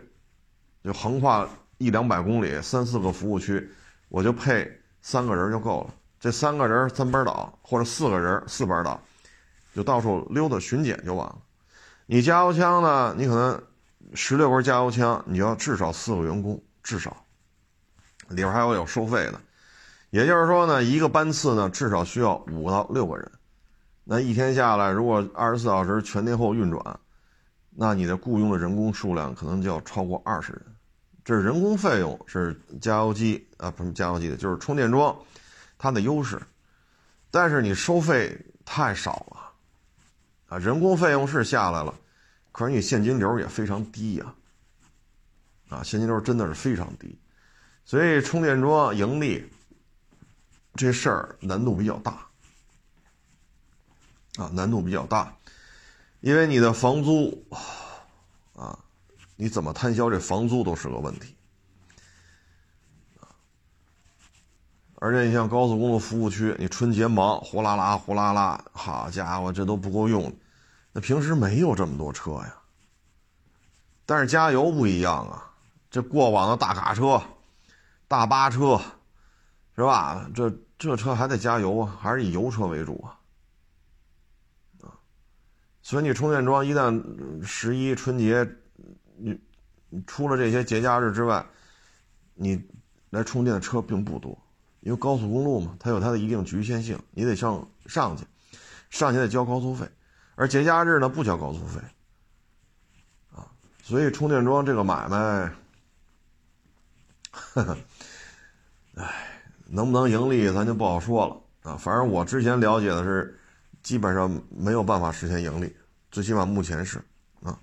就横跨一两百公里，三四个服务区，我就配三个人就够了。这三个人三班倒，或者四个人四班倒，就到处溜达巡检就完了。你加油枪呢，你可能十六根加油枪，你要至少四个员工，至少。里边还有有收费的，也就是说呢，一个班次呢至少需要五到六个人，那一天下来，如果二十四小时全天候运转，那你的雇佣的人工数量可能就要超过二十人。这是人工费用，是加油机啊，不是加油机的，就是充电桩它的优势。但是你收费太少了啊，人工费用是下来了，可是你现金流也非常低呀，啊，现金流真的是非常低。所以充电桩盈利这事儿难度比较大啊，难度比较大，因为你的房租啊，你怎么摊销这房租都是个问题而且你像高速公路服务区，你春节忙，呼啦啦呼啦啦，好家伙，这都不够用，那平时没有这么多车呀。但是加油不一样啊，这过往的大卡车。大巴车，是吧？这这车还得加油啊，还是以油车为主啊？啊，所以你充电桩一旦十一春节，你除了这些节假日之外，你来充电的车并不多，因为高速公路嘛，它有它的一定局限性，你得上上去，上去得交高速费，而节假日呢不交高速费，啊，所以充电桩这个买卖。呵呵，哎，能不能盈利，咱就不好说了啊。反正我之前了解的是，基本上没有办法实现盈利，最起码目前是啊。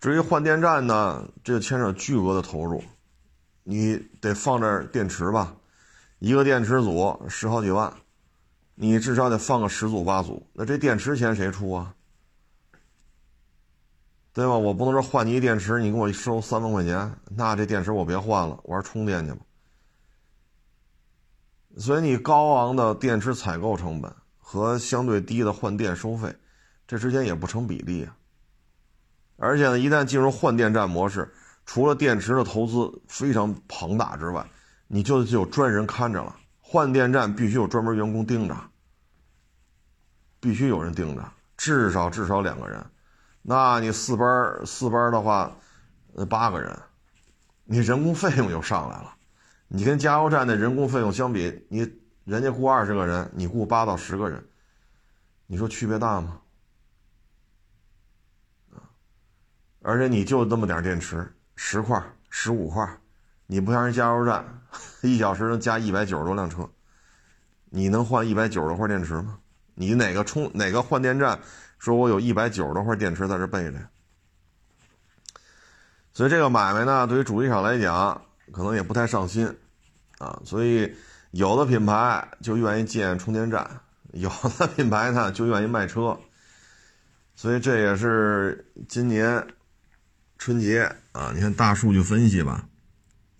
至于换电站呢，这就牵扯巨额的投入，你得放这电池吧，一个电池组十好几万，你至少得放个十组八组，那这电池钱谁出啊？对吧？我不能说换你一电池，你给我收三万块钱，那这电池我别换了，我充电去吧。所以你高昂的电池采购成本和相对低的换电收费，这之间也不成比例啊。而且呢，一旦进入换电站模式，除了电池的投资非常庞大之外，你就得有专人看着了。换电站必须有专门员工盯着，必须有人盯着，至少至少两个人。那你四班四班的话，呃，八个人，你人工费用又上来了。你跟加油站的人工费用相比，你人家雇二十个人，你雇八到十个人，你说区别大吗？而且你就那么点电池，十块、十五块，你不像人加油站，一小时能加一百九十多辆车，你能换一百九十多块电池吗？你哪个充哪个换电站？说我有一百九十多块电池在这备着，所以这个买卖呢，对于主机厂来讲，可能也不太上心，啊，所以有的品牌就愿意建充电站，有的品牌呢就愿意卖车，所以这也是今年春节啊，你看大数据分析吧，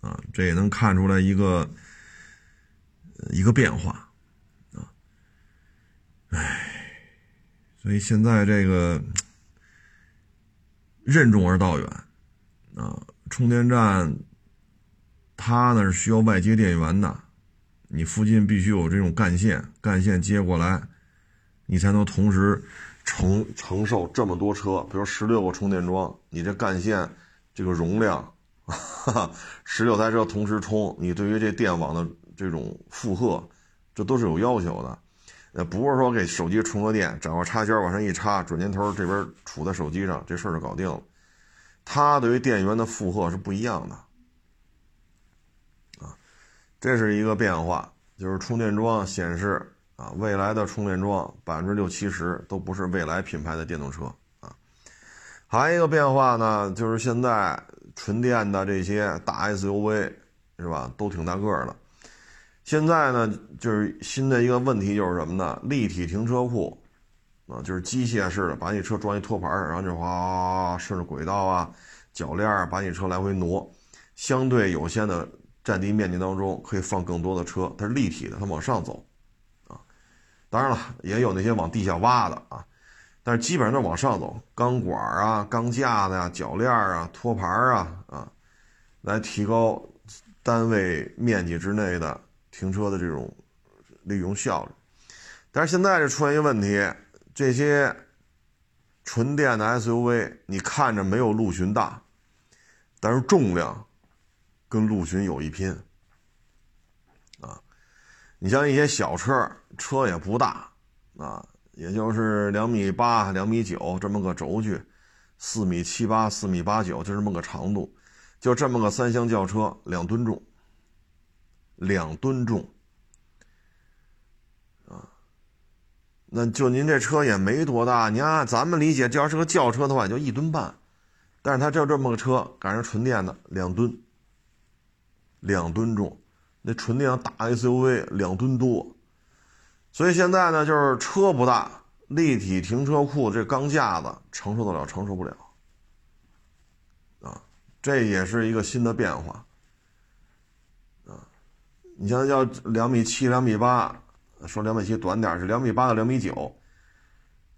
啊，这也能看出来一个一个变化，啊，唉。所以现在这个任重而道远啊，充电站它呢是需要外接电源的，你附近必须有这种干线，干线接过来，你才能同时承承受这么多车，比如十六个充电桩，你这干线这个容量，十六台车同时充，你对于这电网的这种负荷，这都是有要求的。呃不是说给手机充个电，找个插销往上一插，转接头这边杵在手机上，这事儿就搞定了。它对于电源的负荷是不一样的，啊，这是一个变化，就是充电桩显示啊，未来的充电桩百分之六七十都不是未来品牌的电动车啊。还有一个变化呢，就是现在纯电的这些大 SUV 是吧，都挺大个的。现在呢，就是新的一个问题就是什么呢？立体停车库啊，就是机械式的，把你车装一托盘然后就哗顺着轨道啊、铰链把你车来回挪，相对有限的。占地面积当中可以放更多的车，它是立体的，它往上走，啊，当然了，也有那些往地下挖的啊，但是基本上都往上走，钢管啊、钢架子呀、铰链啊、托盘啊啊，来提高单位面积之内的停车的这种利用效率。但是现在就出现一个问题，这些纯电的 SUV，你看着没有陆巡大，但是重量。跟陆巡有一拼，啊，你像一些小车，车也不大，啊，也就是两米八、两米九这么个轴距，四米七八、四米八九就这么个长度，就这么个三厢轿车，两吨重，两吨重，啊，那就您这车也没多大，你按咱们理解，这要是个轿车的话，也就一吨半，但是它就这么个车，赶上纯电的，两吨。两吨重，那纯电大 SUV 两吨多，所以现在呢，就是车不大，立体停车库这钢架子承受得了，承受不了，啊，这也是一个新的变化，啊，你像要两米七、两米八，说两米七短点是两米八到两米九，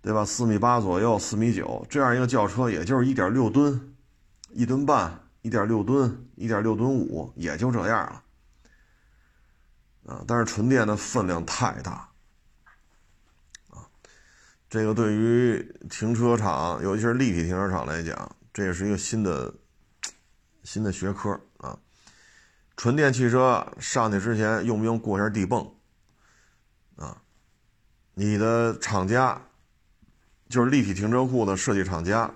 对吧？四米八左右，四米九这样一个轿车，也就是一点六吨，一吨半。一点六吨，一点六吨五，也就这样了，啊！但是纯电的分量太大，这个对于停车场，尤其是立体停车场来讲，这也是一个新的新的学科啊。纯电汽车上去之前，用不用过一下地泵？啊，你的厂家就是立体停车库的设计厂家。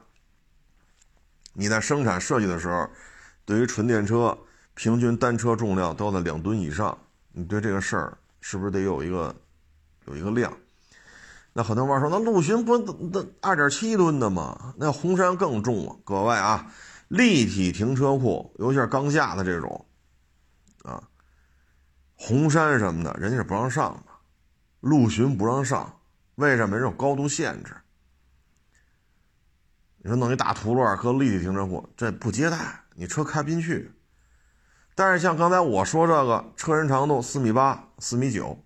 你在生产设计的时候，对于纯电车平均单车重量都在两吨以上，你对这个事儿是不是得有一个有一个量？那很多网友说，那陆巡不那二点七吨的吗？那红山更重啊！各位啊，立体停车库，尤其是钢架的这种啊，红山什么的，人家是不让上的，陆巡不让上，为什么？人有高度限制。你说弄一大途乐和立体停车库，这不接待，你车开不进去。但是像刚才我说这个，车身长度四米八、四米九，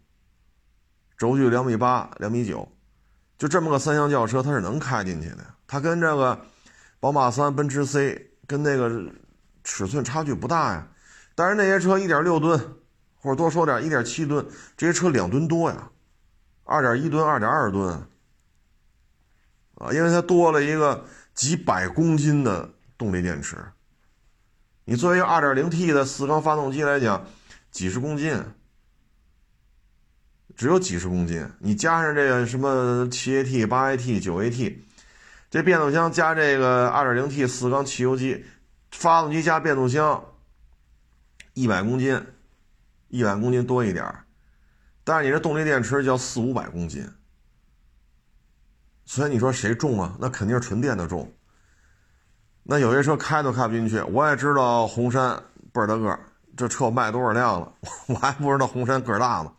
轴距两米八、两米九，就这么个三厢轿车，它是能开进去的。它跟这个宝马三、奔驰 C 跟那个尺寸差距不大呀。但是那些车一点六吨，或者多说点一点七吨，这些车两吨多呀，二点一吨、二点二吨啊，因为它多了一个。几百公斤的动力电池，你作为一个 2.0T 的四缸发动机来讲，几十公斤，只有几十公斤。你加上这个什么 7AT、8AT、9AT，这变速箱加这个 2.0T 四缸汽油机，发动机加变速箱，一百公斤，一百公斤多一点但是你这动力电池就要四五百公斤。所以你说谁重啊？那肯定是纯电的重。那有些车开都开不进去。我也知道红山倍儿大个，这车我卖多少辆了？我还不知道红山个儿大呢。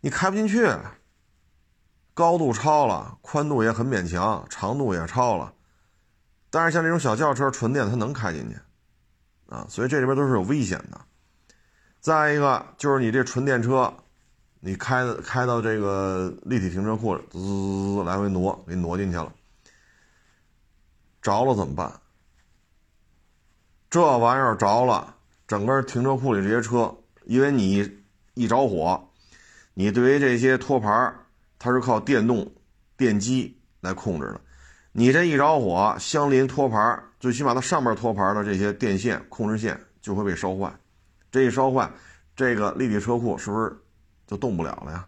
你开不进去，高度超了，宽度也很勉强，长度也超了。但是像这种小轿车，纯电它能开进去啊。所以这里边都是有危险的。再一个就是你这纯电车。你开开到这个立体停车库里，滋滋滋来回挪，给挪进去了，着了怎么办？这玩意儿着了，整个停车库里这些车，因为你一着火，你对于这些托盘，它是靠电动电机来控制的，你这一着火，相邻托盘，最起码它上面托盘的这些电线控制线就会被烧坏，这一烧坏，这个立体车库是不是？就动不了了呀，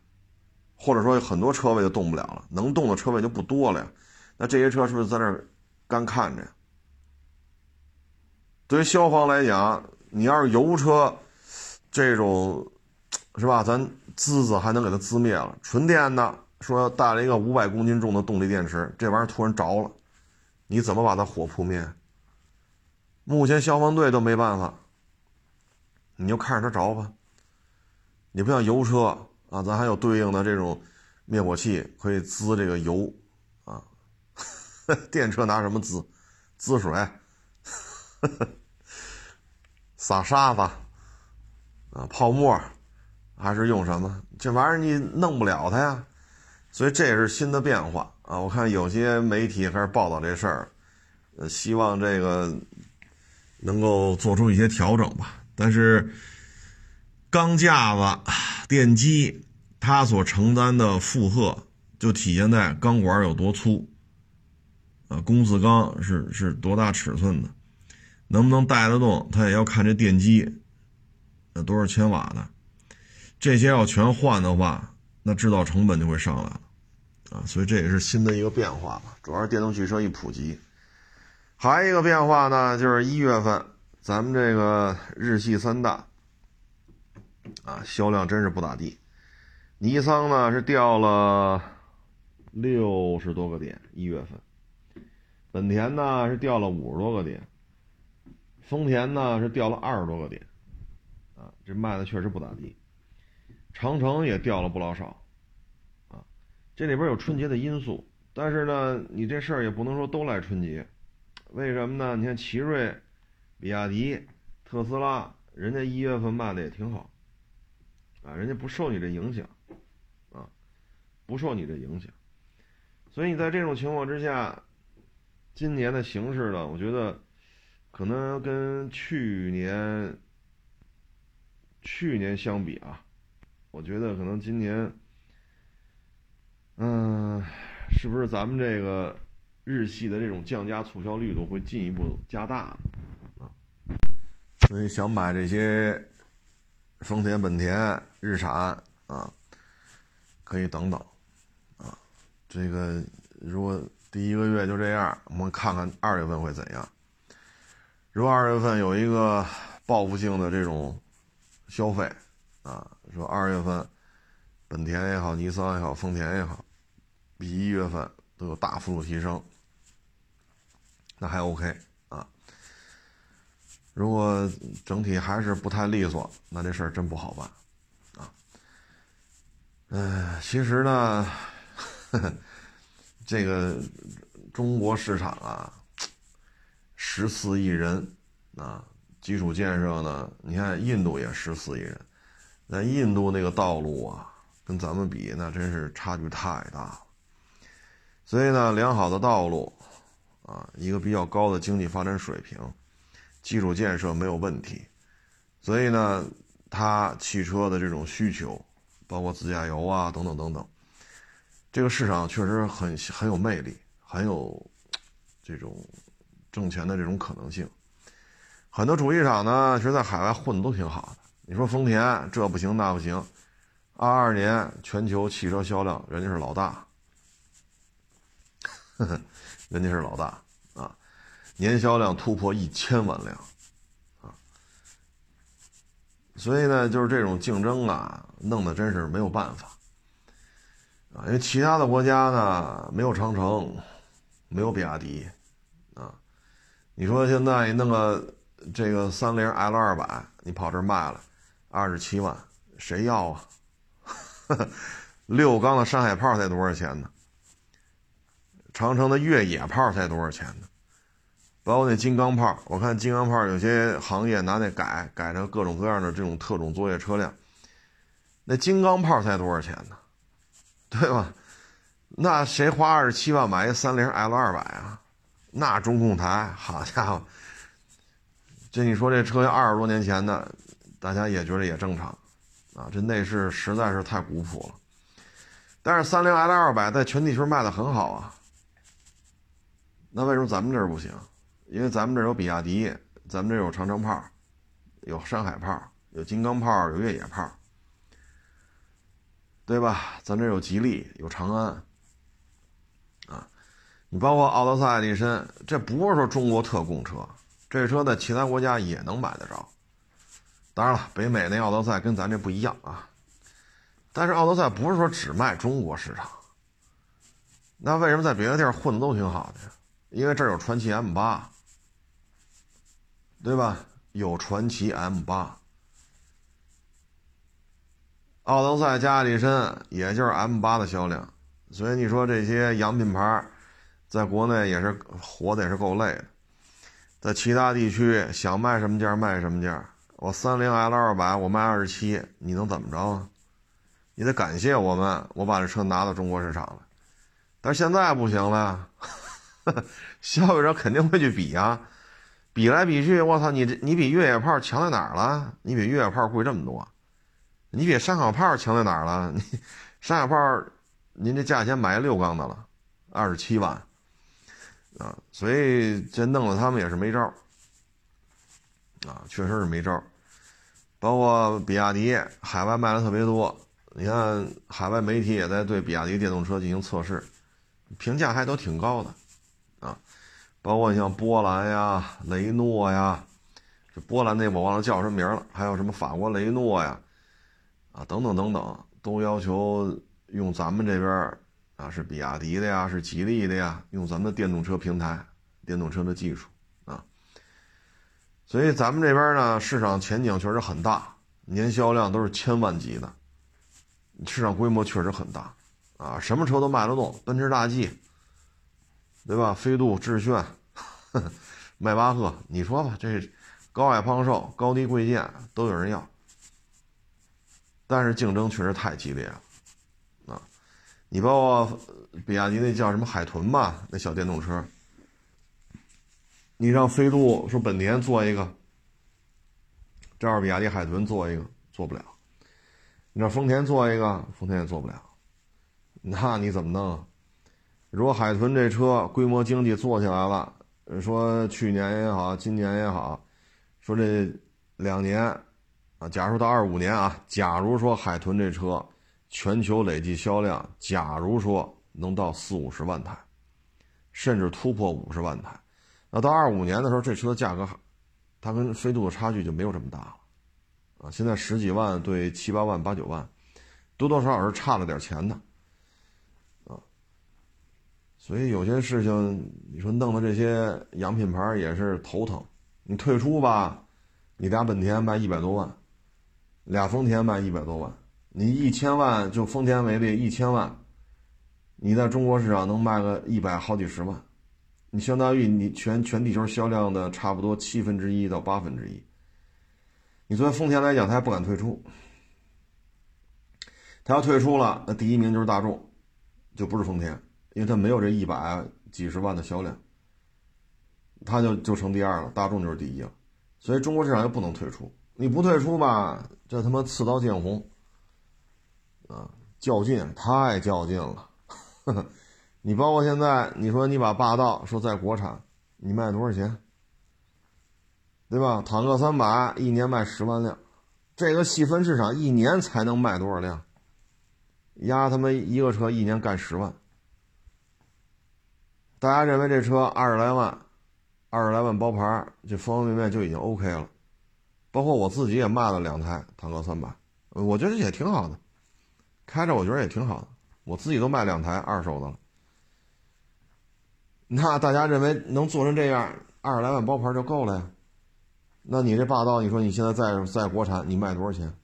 或者说很多车位就动不了了，能动的车位就不多了呀。那这些车是不是在那儿干看着呀？对于消防来讲，你要是油车，这种是吧？咱滋滋还能给它滋灭了。纯电的说带了一个五百公斤重的动力电池，这玩意儿突然着了，你怎么把它火扑灭？目前消防队都没办法，你就看着它着吧。你不像油车啊，咱还有对应的这种灭火器可以滋这个油啊。电车拿什么滋？滋水，撒沙子啊，泡沫，还是用什么？这玩意儿你弄不了它呀。所以这也是新的变化啊。我看有些媒体开始报道这事儿，呃，希望这个能够做出一些调整吧。但是。钢架子、电机，它所承担的负荷就体现在钢管有多粗，啊，公字钢是是多大尺寸的，能不能带得动，它也要看这电机，那多少千瓦的，这些要全换的话，那制造成本就会上来了，啊，所以这也是新的一个变化吧。主要是电动汽车一普及，还有一个变化呢，就是一月份咱们这个日系三大。啊，销量真是不咋地。尼桑呢是掉了六十多个点，一月份；本田呢是掉了五十多个点；丰田呢是掉了二十多个点。啊，这卖的确实不咋地。长城也掉了不老少。啊，这里边有春节的因素，但是呢，你这事儿也不能说都赖春节。为什么呢？你看奇瑞、比亚迪、特斯拉，人家一月份卖的也挺好。啊，人家不受你这影响，啊，不受你这影响，所以你在这种情况之下，今年的形势呢，我觉得可能跟去年去年相比啊，我觉得可能今年，嗯，是不是咱们这个日系的这种降价促销力度会进一步加大啊？所以想买这些。丰田、本田、日产啊，可以等等啊。这个如果第一个月就这样，我们看看二月份会怎样。如果二月份有一个报复性的这种消费啊，说二月份本田也好、尼桑也好、丰田也好，比一月份都有大幅度提升，那还 OK 啊。如果整体还是不太利索，那这事儿真不好办，啊，嗯，其实呢，这个中国市场啊，十四亿人，啊，基础建设呢，你看印度也十四亿人，那印度那个道路啊，跟咱们比，那真是差距太大了。所以呢，良好的道路，啊，一个比较高的经济发展水平。基础建设没有问题，所以呢，它汽车的这种需求，包括自驾游啊等等等等，这个市场确实很很有魅力，很有这种挣钱的这种可能性。很多主机厂呢，其实在海外混的都挺好的。你说丰田这不行那不行，二二年全球汽车销量人家是老大，人家是老大啊。年销量突破一千万辆，啊，所以呢，就是这种竞争啊，弄得真是没有办法，啊，因为其他的国家呢，没有长城，没有比亚迪，啊，你说现在弄个这个三菱 L 二百，你跑这卖了二十七万，谁要啊？六缸的山海炮才多少钱呢？长城的越野炮才多少钱呢？包括那金刚炮，我看金刚炮有些行业拿那改改成各种各样的这种特种作业车辆，那金刚炮才多少钱呢？对吧？那谁花二十七万买一三菱 L 二百啊？那中控台，好家伙，这你说这车二十多年前的，大家也觉得也正常啊。这内饰实在是太古朴了，但是三菱 L 二百在全地球卖的很好啊。那为什么咱们这儿不行？因为咱们这有比亚迪，咱们这有长城炮，有山海炮，有金刚炮，有越野炮，对吧？咱这有吉利，有长安，啊，你包括奥德赛、爱迪生，这不是说中国特供车，这车在其他国家也能买得着，当然了，北美那奥德赛跟咱这不一样啊。但是奥德赛不是说只卖中国市场，那为什么在别的地儿混的都挺好的？因为这儿有传奇 M 八，对吧？有传奇 M 八，奥德赛加里森也就是 M 八的销量，所以你说这些洋品牌在国内也是活的也是够累的，在其他地区想卖什么价卖什么价。我三菱 L 二百我卖二十七，你能怎么着啊？你得感谢我们，我把这车拿到中国市场了。但是现在不行了，消费者肯定会去比啊，比来比去，我操，你这你比越野炮强在哪儿了？你比越野炮贵这么多，你比山海炮强在哪儿了？你山海炮，您这价钱买六缸的了，二十七万啊，所以这弄得他们也是没招啊，确实是没招包括比亚迪海外卖的特别多，你看海外媒体也在对比亚迪电动车进行测试。评价还都挺高的，啊，包括像波兰呀、雷诺呀，这波兰那我忘了叫什么名了，还有什么法国雷诺呀，啊，等等等等，都要求用咱们这边啊，是比亚迪的呀，是吉利的呀，用咱们的电动车平台、电动车的技术，所以咱们这边呢，市场前景确实很大，年销量都是千万级的，市场规模确实很大。啊，什么车都卖得动，奔驰大 G，对吧？飞度、致炫、迈巴赫，你说吧，这高矮胖瘦、高低贵贱都有人要，但是竞争确实太激烈了啊！你包括比亚迪那叫什么海豚吧，那小电动车，你让飞度说本田做一个，这样比亚迪海豚做一个做不了，你让丰田做一个，丰田也做不了。那你怎么弄？如果海豚这车规模经济做起来了，说去年也好，今年也好，说这两年啊，假如到二五年啊，假如说海豚这车全球累计销量，假如说能到四五十万台，甚至突破五十万台，那到二五年的时候，这车的价格，它跟飞度的差距就没有这么大了啊！现在十几万对七八万、八九万，多多少少是差了点钱的。啊所以有些事情，你说弄的这些洋品牌也是头疼。你退出吧，你俩本田卖一百多万，俩丰田卖一百多万，你一千万就丰田为例，一千万，你在中国市场能卖个一百好几十万，你相当于你全全地球销量的差不多七分之一到八分之一。你作为丰田来讲，他还不敢退出，他要退出了，那第一名就是大众，就不是丰田。因为他没有这一百几十万的销量，他就就成第二了，大众就是第一了，所以中国市场又不能退出，你不退出吧，这他妈刺刀见红，啊，较劲太较劲了，你包括现在你说你把霸道说在国产，你卖多少钱？对吧？坦克三百一年卖十万辆，这个细分市场一年才能卖多少辆？压他妈一个车一年干十万。大家认为这车二十来万，二十来万包牌，这方方面面就已经 OK 了。包括我自己也卖了两台坦克三百，我觉得也挺好的，开着我觉得也挺好的。我自己都卖两台二手的了。那大家认为能做成这样，二十来万包牌就够了呀？那你这霸道，你说你现在在在国产你卖多少钱？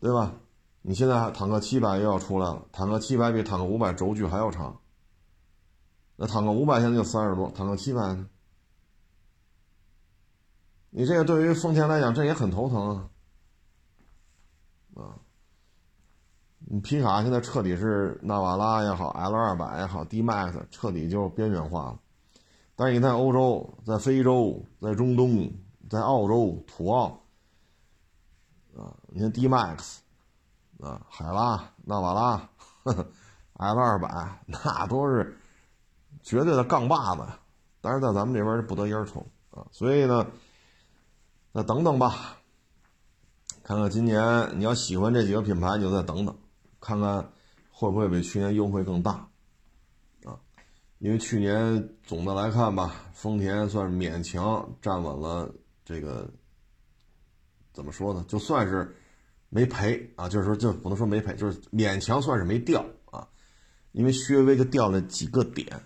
对吧？你现在坦克七百又要出来了，坦克七百比坦克五百轴距还要长。那坦克五百现在就三十多，坦克七百呢？你这个对于丰田来讲，这也很头疼啊！啊，你皮卡现在彻底是纳瓦拉也好，L 二百也好，D Max 彻底就边缘化了。但是你在欧洲、在非洲、在中东、在澳洲土澳，啊，你看 D Max，啊，海拉、纳瓦拉，L 二百那都是。绝对的杠把子，但是在咱们这边是不得烟抽啊，所以呢，再等等吧，看看今年你要喜欢这几个品牌，你就再等等，看看会不会比去年优惠更大啊？因为去年总的来看吧，丰田算是勉强站稳了这个怎么说呢？就算是没赔啊，就是说就不能说没赔，就是勉强算是没掉啊，因为薛微就掉了几个点，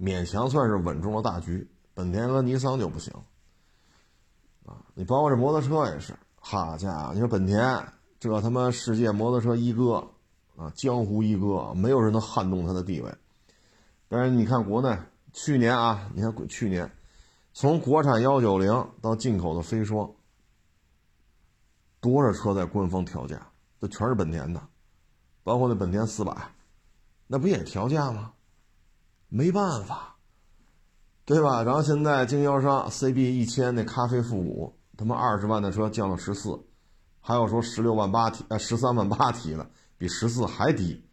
勉强算是稳住了大局。本田和尼桑就不行啊！你包括这摩托车也是，好家伙，你说本田这他妈世界摩托车一哥啊，江湖一哥，没有人能撼动他的地位。但是你看国内，去年啊，你看去年，从国产幺九零到进口的飞霜，多少车在官方调价，这全是本田的，包括那本田四百，那不也调价吗？没办法。对吧？然后现在经销商 CB 一千那咖啡复古，他妈二十万的车降到十四，还有说十六万八提，呃十三万八提的，比十四还低。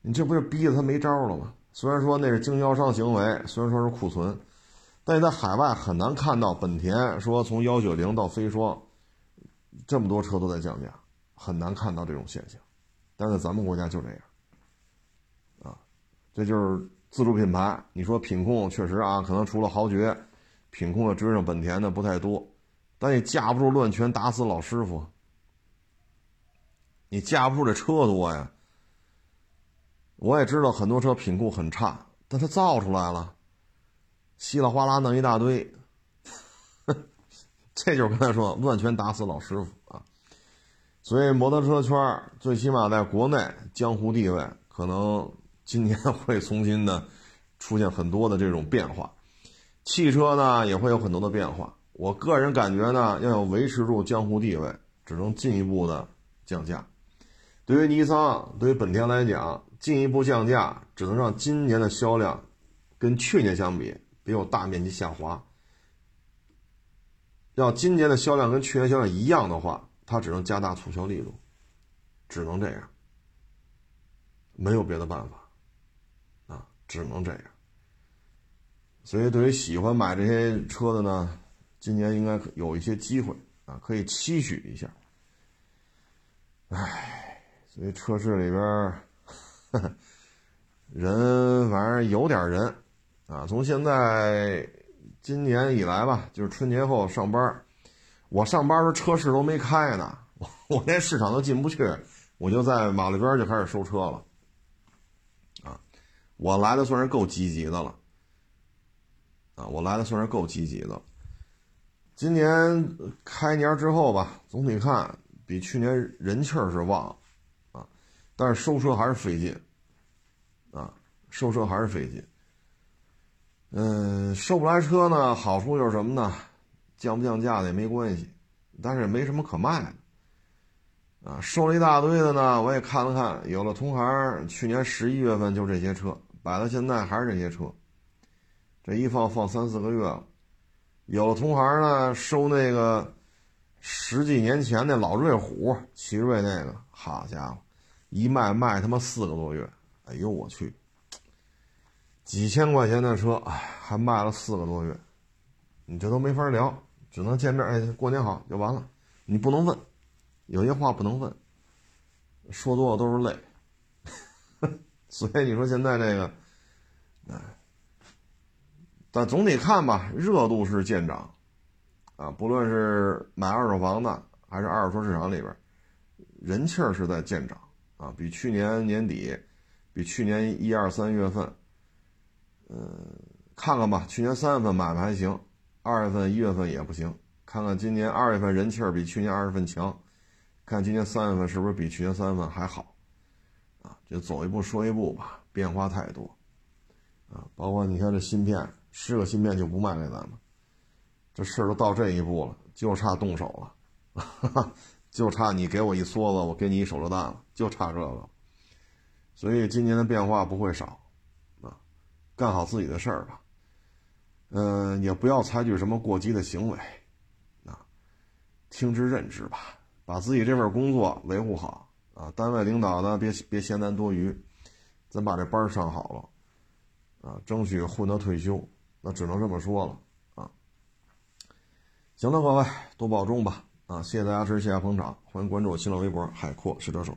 你这不是逼着他没招了吗？虽然说那是经销商行为，虽然说是库存，但在海外很难看到本田说从幺九零到飞霜，这么多车都在降价，很难看到这种现象。但是咱们国家就这样，啊，这就是。自主品牌，你说品控确实啊，可能除了豪爵，品控的追上本田的不太多，但你架不住乱拳打死老师傅，你架不住这车多呀。我也知道很多车品控很差，但它造出来了，稀里哗啦弄一大堆，这就是刚才说乱拳打死老师傅啊。所以摩托车圈最起码在国内江湖地位可能。今年 会重新的出现很多的这种变化，汽车呢也会有很多的变化。我个人感觉呢，要有维持住江湖地位，只能进一步的降价。对于尼桑、对于本田来讲，进一步降价只能让今年的销量跟去年相比别有大面积下滑。要今年的销量跟去年销量一样的话，它只能加大促销力度，只能这样，没有别的办法。啊只能这样，所以对于喜欢买这些车的呢，今年应该有一些机会啊，可以期许一下。唉，所以车市里边人反正有点人啊。从现在今年以来吧，就是春节后上班，我上班时候车市都没开呢，我我连市场都进不去，我就在马路边就开始收车了。啊我来的算是够积极的了，啊，我来的算是够积极的。今年开年之后吧，总体看比去年人气儿是旺，但是收车还是费劲，啊，收车还是费劲。嗯，收不来车呢，好处就是什么呢？降不降价的也没关系，但是也没什么可卖的，啊，收了一大堆的呢，我也看了看，有了同行，去年十一月份就这些车。摆到现在还是这些车，这一放放三四个月了。有了同行呢，收那个十几年前那老瑞虎、奇瑞那个，好家伙，一卖卖他妈四个多月。哎呦我去，几千块钱的车，哎，还卖了四个多月，你这都没法聊，只能见面，哎，过年好就完了。你不能问，有些话不能问，说多了都是泪。所以你说现在这个，哎，但总体看吧，热度是见长，啊，不论是买二手房的还是二手车市场里边，人气儿是在见长，啊，比去年年底，比去年一二三月份，嗯，看看吧，去年三月份买卖还行，二月份一月份也不行，看看今年二月份人气儿比去年二月份强，看今年三月份是不是比去年三月份还好。啊，就走一步说一步吧，变化太多，啊，包括你看这芯片，十个芯片就不卖给咱们，这事儿都到这一步了，就差动手了，哈 哈就差你给我一梭子，我给你一手榴弹了，就差这个，所以今年的变化不会少，啊，干好自己的事儿吧，嗯，也不要采取什么过激的行为，啊，听之任之吧，把自己这份工作维护好。啊，单位领导呢，别别嫌咱多余，咱把这班上好了，啊，争取混到退休，那只能这么说了啊。行了，各位多保重吧，啊，谢谢大家支持，谢谢捧场，欢迎关注我新浪微博海阔试车手。